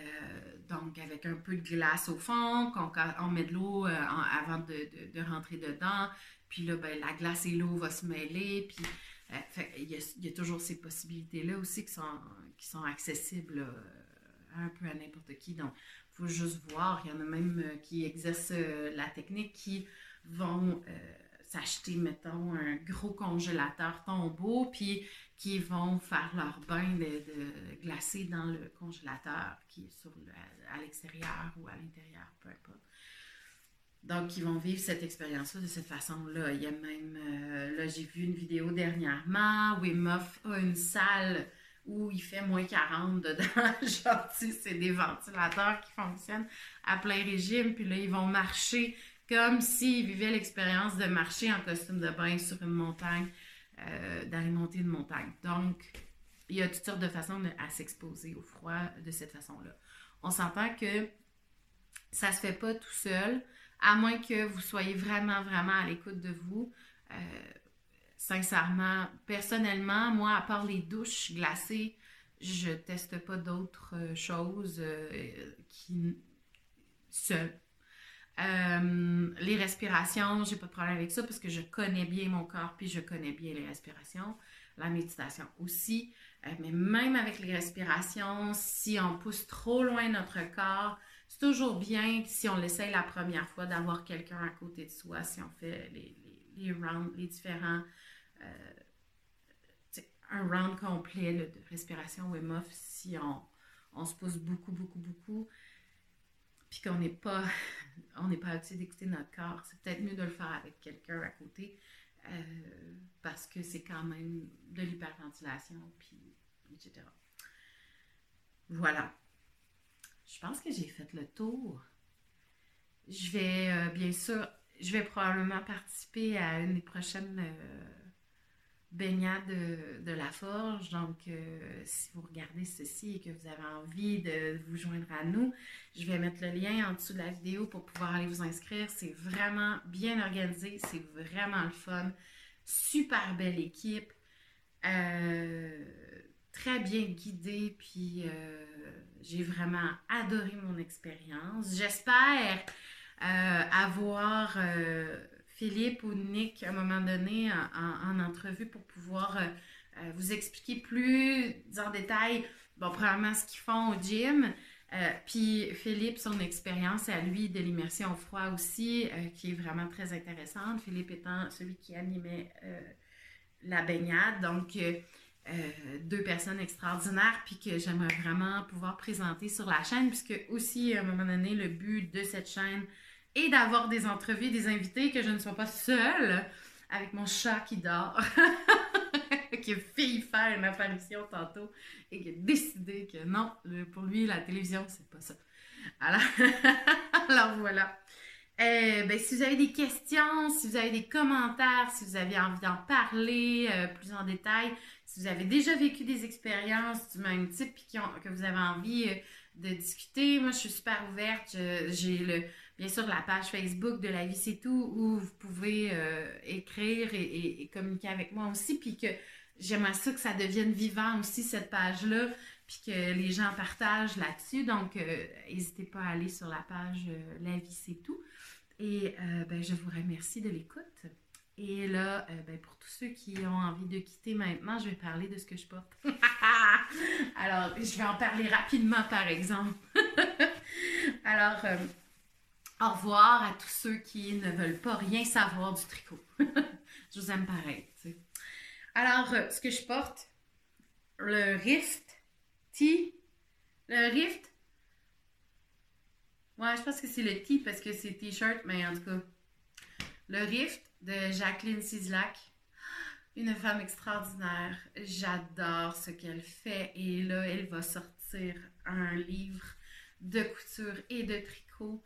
donc, avec un peu de glace au fond, qu'on on met de l'eau euh, avant de, rentrer dedans. Puis là, ben, la glace et l'eau vont se mêler. Puis, euh, il, y a, toujours ces possibilités-là aussi qui sont, qui sont accessibles un peu à n'importe qui. Donc, il faut juste voir. Il y en a même qui exercent la technique qui vont s'acheter, mettons, un gros congélateur tombeau, puis qui vont faire leur bain de, glacé dans le congélateur qui est sur à l'extérieur ou à l'intérieur, peu importe. Donc, ils vont vivre cette expérience-là de cette façon-là. Il y a même, euh, là, j'ai vu une vidéo dernièrement où Hof a une salle où il fait moins 40 dedans. Genre, c'est des ventilateurs qui fonctionnent à plein régime. Puis là, ils vont marcher comme s'ils vivaient l'expérience de marcher en costume de bain sur une montagne, euh, d'aller monter une montagne. Donc, il y a toutes sortes de façons à s'exposer au froid de cette façon-là. On s'entend que ça se fait pas tout seul, à moins que vous soyez vraiment, vraiment à l'écoute de vous. Euh, sincèrement, personnellement, moi, à part les douches glacées, je teste pas d'autres choses euh, qui seules euh, les respirations, j'ai pas de problème avec ça parce que je connais bien mon corps puis je connais bien les respirations. La méditation aussi. Euh, mais même avec les respirations, si on pousse trop loin notre corps, c'est toujours bien si on l'essaye la première fois d'avoir quelqu'un à côté de soi, si on fait les, rounds, les différents. Euh, un round complet de respiration Wim Hof, si on se pousse beaucoup, beaucoup, beaucoup puis qu'on n'est pas, on n'est pas habitué d'écouter notre corps, c'est peut-être mieux de le faire avec quelqu'un à côté euh, parce que c'est quand même de l'hyperventilation, puis etc. Voilà. Je pense que j'ai fait le tour. Je vais, euh, bien sûr, je vais probablement participer à une des prochaines euh, baignade de, la forge. Donc, euh, si vous regardez ceci et que vous avez envie de vous joindre à nous, je vais mettre le lien en dessous de la vidéo pour pouvoir aller vous inscrire. C'est vraiment bien organisé, c'est vraiment le fun. Super belle équipe, euh, très bien guidée, puis euh, j'ai vraiment adoré mon expérience. J'espère avoir Philippe ou Nick à un moment donné en, entrevue pour pouvoir euh, euh, vous expliquer plus en détail, bon, premièrement, ce qu'ils font au gym. Euh, puis Philippe, son expérience à lui de l'immersion au froid aussi, qui est vraiment très intéressante. Philippe étant celui qui animait la baignade. Donc, deux personnes extraordinaires, puis que j'aimerais vraiment pouvoir présenter sur la chaîne, puisque aussi, à un moment donné, le but de cette chaîne est d'avoir des entrevues, des invités, que je ne sois pas seule avec mon chat qui dort, qui a failli faire une apparition tantôt et qui a décidé que non, pour lui, la télévision, c'est pas ça. Alors, voilà. Euh, ben, si vous avez des questions, si vous avez des commentaires, si vous avez envie d'en parler euh, plus en détail, si vous avez déjà vécu des expériences du même type et que vous avez envie euh, de discuter, moi je suis super ouverte. J'ai le bien sûr la page Facebook de La vie c'est tout où vous pouvez écrire et, communiquer avec moi aussi. Puis que j'aimerais ça que ça devienne vivant aussi cette page-là puis que les gens partagent là-dessus. Donc, n'hésitez pas à aller sur la page La vie c'est tout. Et euh, ben, je vous remercie de l'écoute. Et là, euh, ben, pour tous ceux qui ont envie de quitter maintenant, je vais parler de ce que je porte. Alors, je vais en parler rapidement, par exemple. Alors, euh, au revoir à tous ceux qui ne veulent pas rien savoir du tricot. je vous aime pareil. Alors, ce que je porte, le Rift T. Le Rift? Ouais, je pense que c'est le T parce que c'est T-shirt, mais en tout cas. Le Rift de Jacqueline Sislak. Une femme extraordinaire. J'adore ce qu'elle fait. Et là, elle va sortir un livre de couture et de tricot.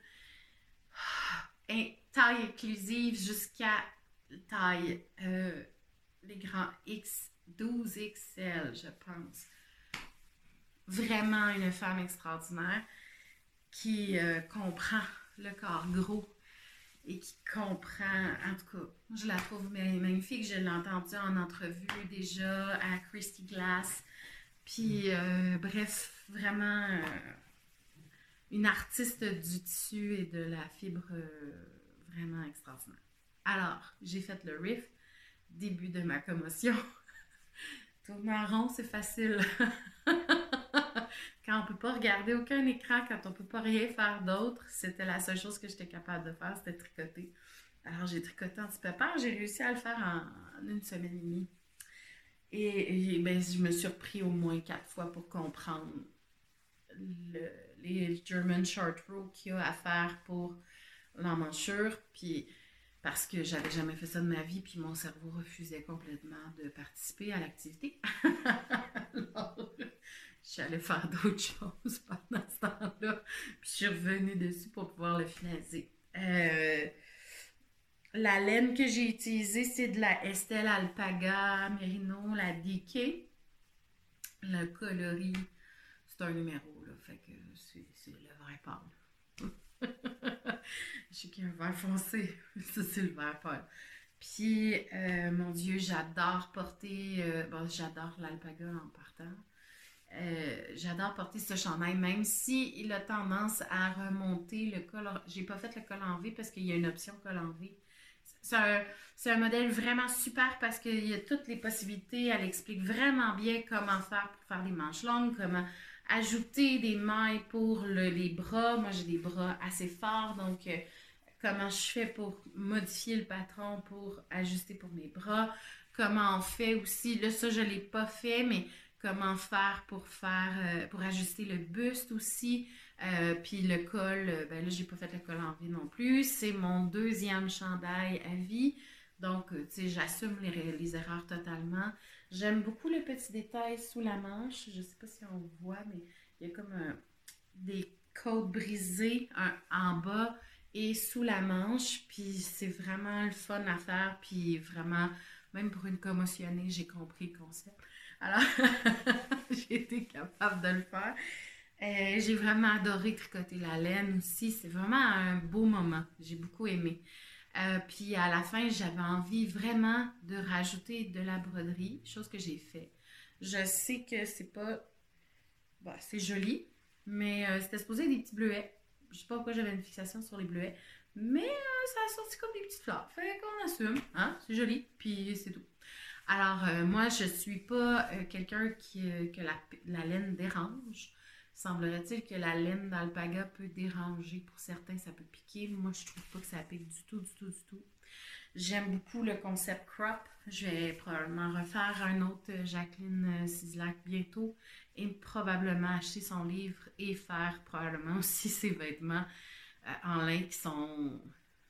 Taille inclusive jusqu'à taille euh, les grands X, 12XL, je pense. Vraiment une femme extraordinaire qui euh, comprend le corps gros et qui comprend, en tout cas, je la trouve magnifique. Je l'ai entendue en entrevue déjà à Christy Glass. Puis, euh, bref, vraiment une artiste du tissu et de la fibre vraiment extraordinaire. Alors, j'ai fait le riff, début de ma commotion. Tourner rond, c'est facile. quand on peut pas regarder aucun écran, quand on peut pas rien faire d'autre, c'était la seule chose que j'étais capable de faire, c'était tricoter. Alors j'ai tricoté un petit peu j'ai réussi à le faire en, une semaine et demie. Et, ben, je me suis repris au moins quatre fois pour comprendre les German short row qu'il y a à faire pour l'emmanchure. Puis parce que j'avais jamais fait ça de ma vie, puis mon cerveau refusait complètement de participer à l'activité. suis allée faire d'autres choses pendant ce temps-là. Puis je suis revenue dessus pour pouvoir le finaliser. Euh, la laine que j'ai utilisée, c'est de la Estelle Alpaga Merino, la DK. Le coloris, un numéro, là. Fait que c'est le vrai pâle. je sais qu'il y a un vert foncé. Ça, c'est le vert pâle. Puis, euh, mon Dieu, j'adore porter. Euh, bon, j'adore l'alpaga en partant. Euh, j'adore porter ce chandail, même si a tendance à remonter le col. J'ai pas fait le col en V parce qu'il y a une option col en V. C'est un, modèle vraiment super parce qu'il y a toutes les possibilités. Elle explique vraiment bien comment faire pour faire des manches longues, comment ajouter des mailles pour les bras. Moi, j'ai des bras assez forts, donc euh, comment je fais pour modifier le patron pour ajuster pour mes bras? Comment on fait aussi, là, ça, je ne l'ai pas fait, mais comment faire pour faire, euh, pour ajuster le buste aussi? Euh, puis le col, ben là, j'ai pas fait le col en vie non plus. C'est mon deuxième chandail à vie. Donc, tu sais, j'assume les, erreurs totalement. J'aime beaucoup le petit détail sous la manche. Je sais pas si on voit, mais il y a comme des côtes brisées en bas et sous la manche. Puis c'est vraiment le fun à faire. Puis vraiment, même pour une commotionnée, j'ai compris le concept. Alors, j'ai été capable de le faire. Euh, j'ai vraiment adoré tricoter la laine aussi. C'est vraiment un beau moment. J'ai beaucoup aimé. Euh, puis à la fin, j'avais envie vraiment de rajouter de la broderie, chose que j'ai fait. Je sais que c'est pas. Bah, c'est joli, mais euh, c'était supposé des petits bleuets. Je sais pas pourquoi j'avais une fixation sur les bleuets, mais ça a sorti comme des petites fleurs. Fait qu'on assume, hein? C'est joli, puis c'est tout. Alors, euh, moi, je suis pas euh, quelqu'un qui, euh, que la, laine dérange. Semblerait-il que la laine d'alpaga peut déranger. Pour certains, ça peut piquer. Moi, je trouve pas que ça pique du tout, du tout, du tout. J'aime beaucoup le concept crop. Je vais probablement refaire un autre Jacqueline Sislac bientôt et probablement acheter son livre et faire probablement aussi ses vêtements euh, en lin qui sont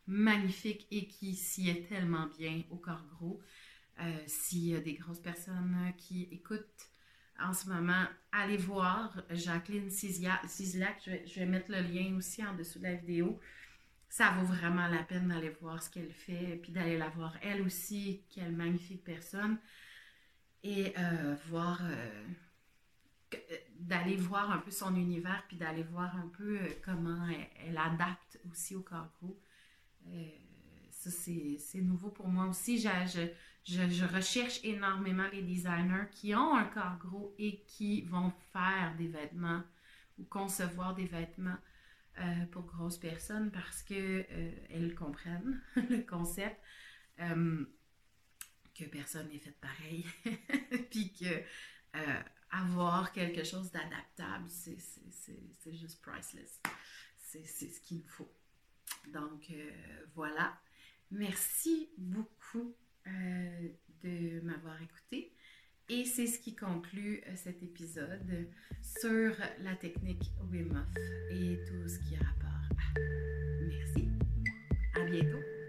magnifiques et qui s'y est tellement bien au corps gros. Euh, s'il y a des grosses personnes qui écoutent en ce moment, allez voir Jacqueline Sislac. Je vais, mettre le lien aussi en dessous de la vidéo. Ça vaut vraiment la peine d'aller voir ce qu'elle fait, puis d'aller la voir elle aussi, quelle magnifique personne, et euh, voir, euh, d'aller voir un peu son univers, puis d'aller voir un peu comment elle, adapte aussi au gros. ça, c'est nouveau pour moi aussi. je, je, recherche énormément les designers qui ont un corps gros et qui vont faire des vêtements ou concevoir des vêtements euh, pour grosses personnes parce qu'elles euh, comprennent le concept euh, que personne n'est fait pareil. Puis que avoir quelque chose d'adaptable, c'est juste priceless. C'est ce qu'il faut. Donc voilà. Merci beaucoup euh, de m'avoir écouté. Et c'est ce qui conclut euh, cet épisode sur la technique Wim Hof et tout ce qui a rapport à. Merci. À bientôt.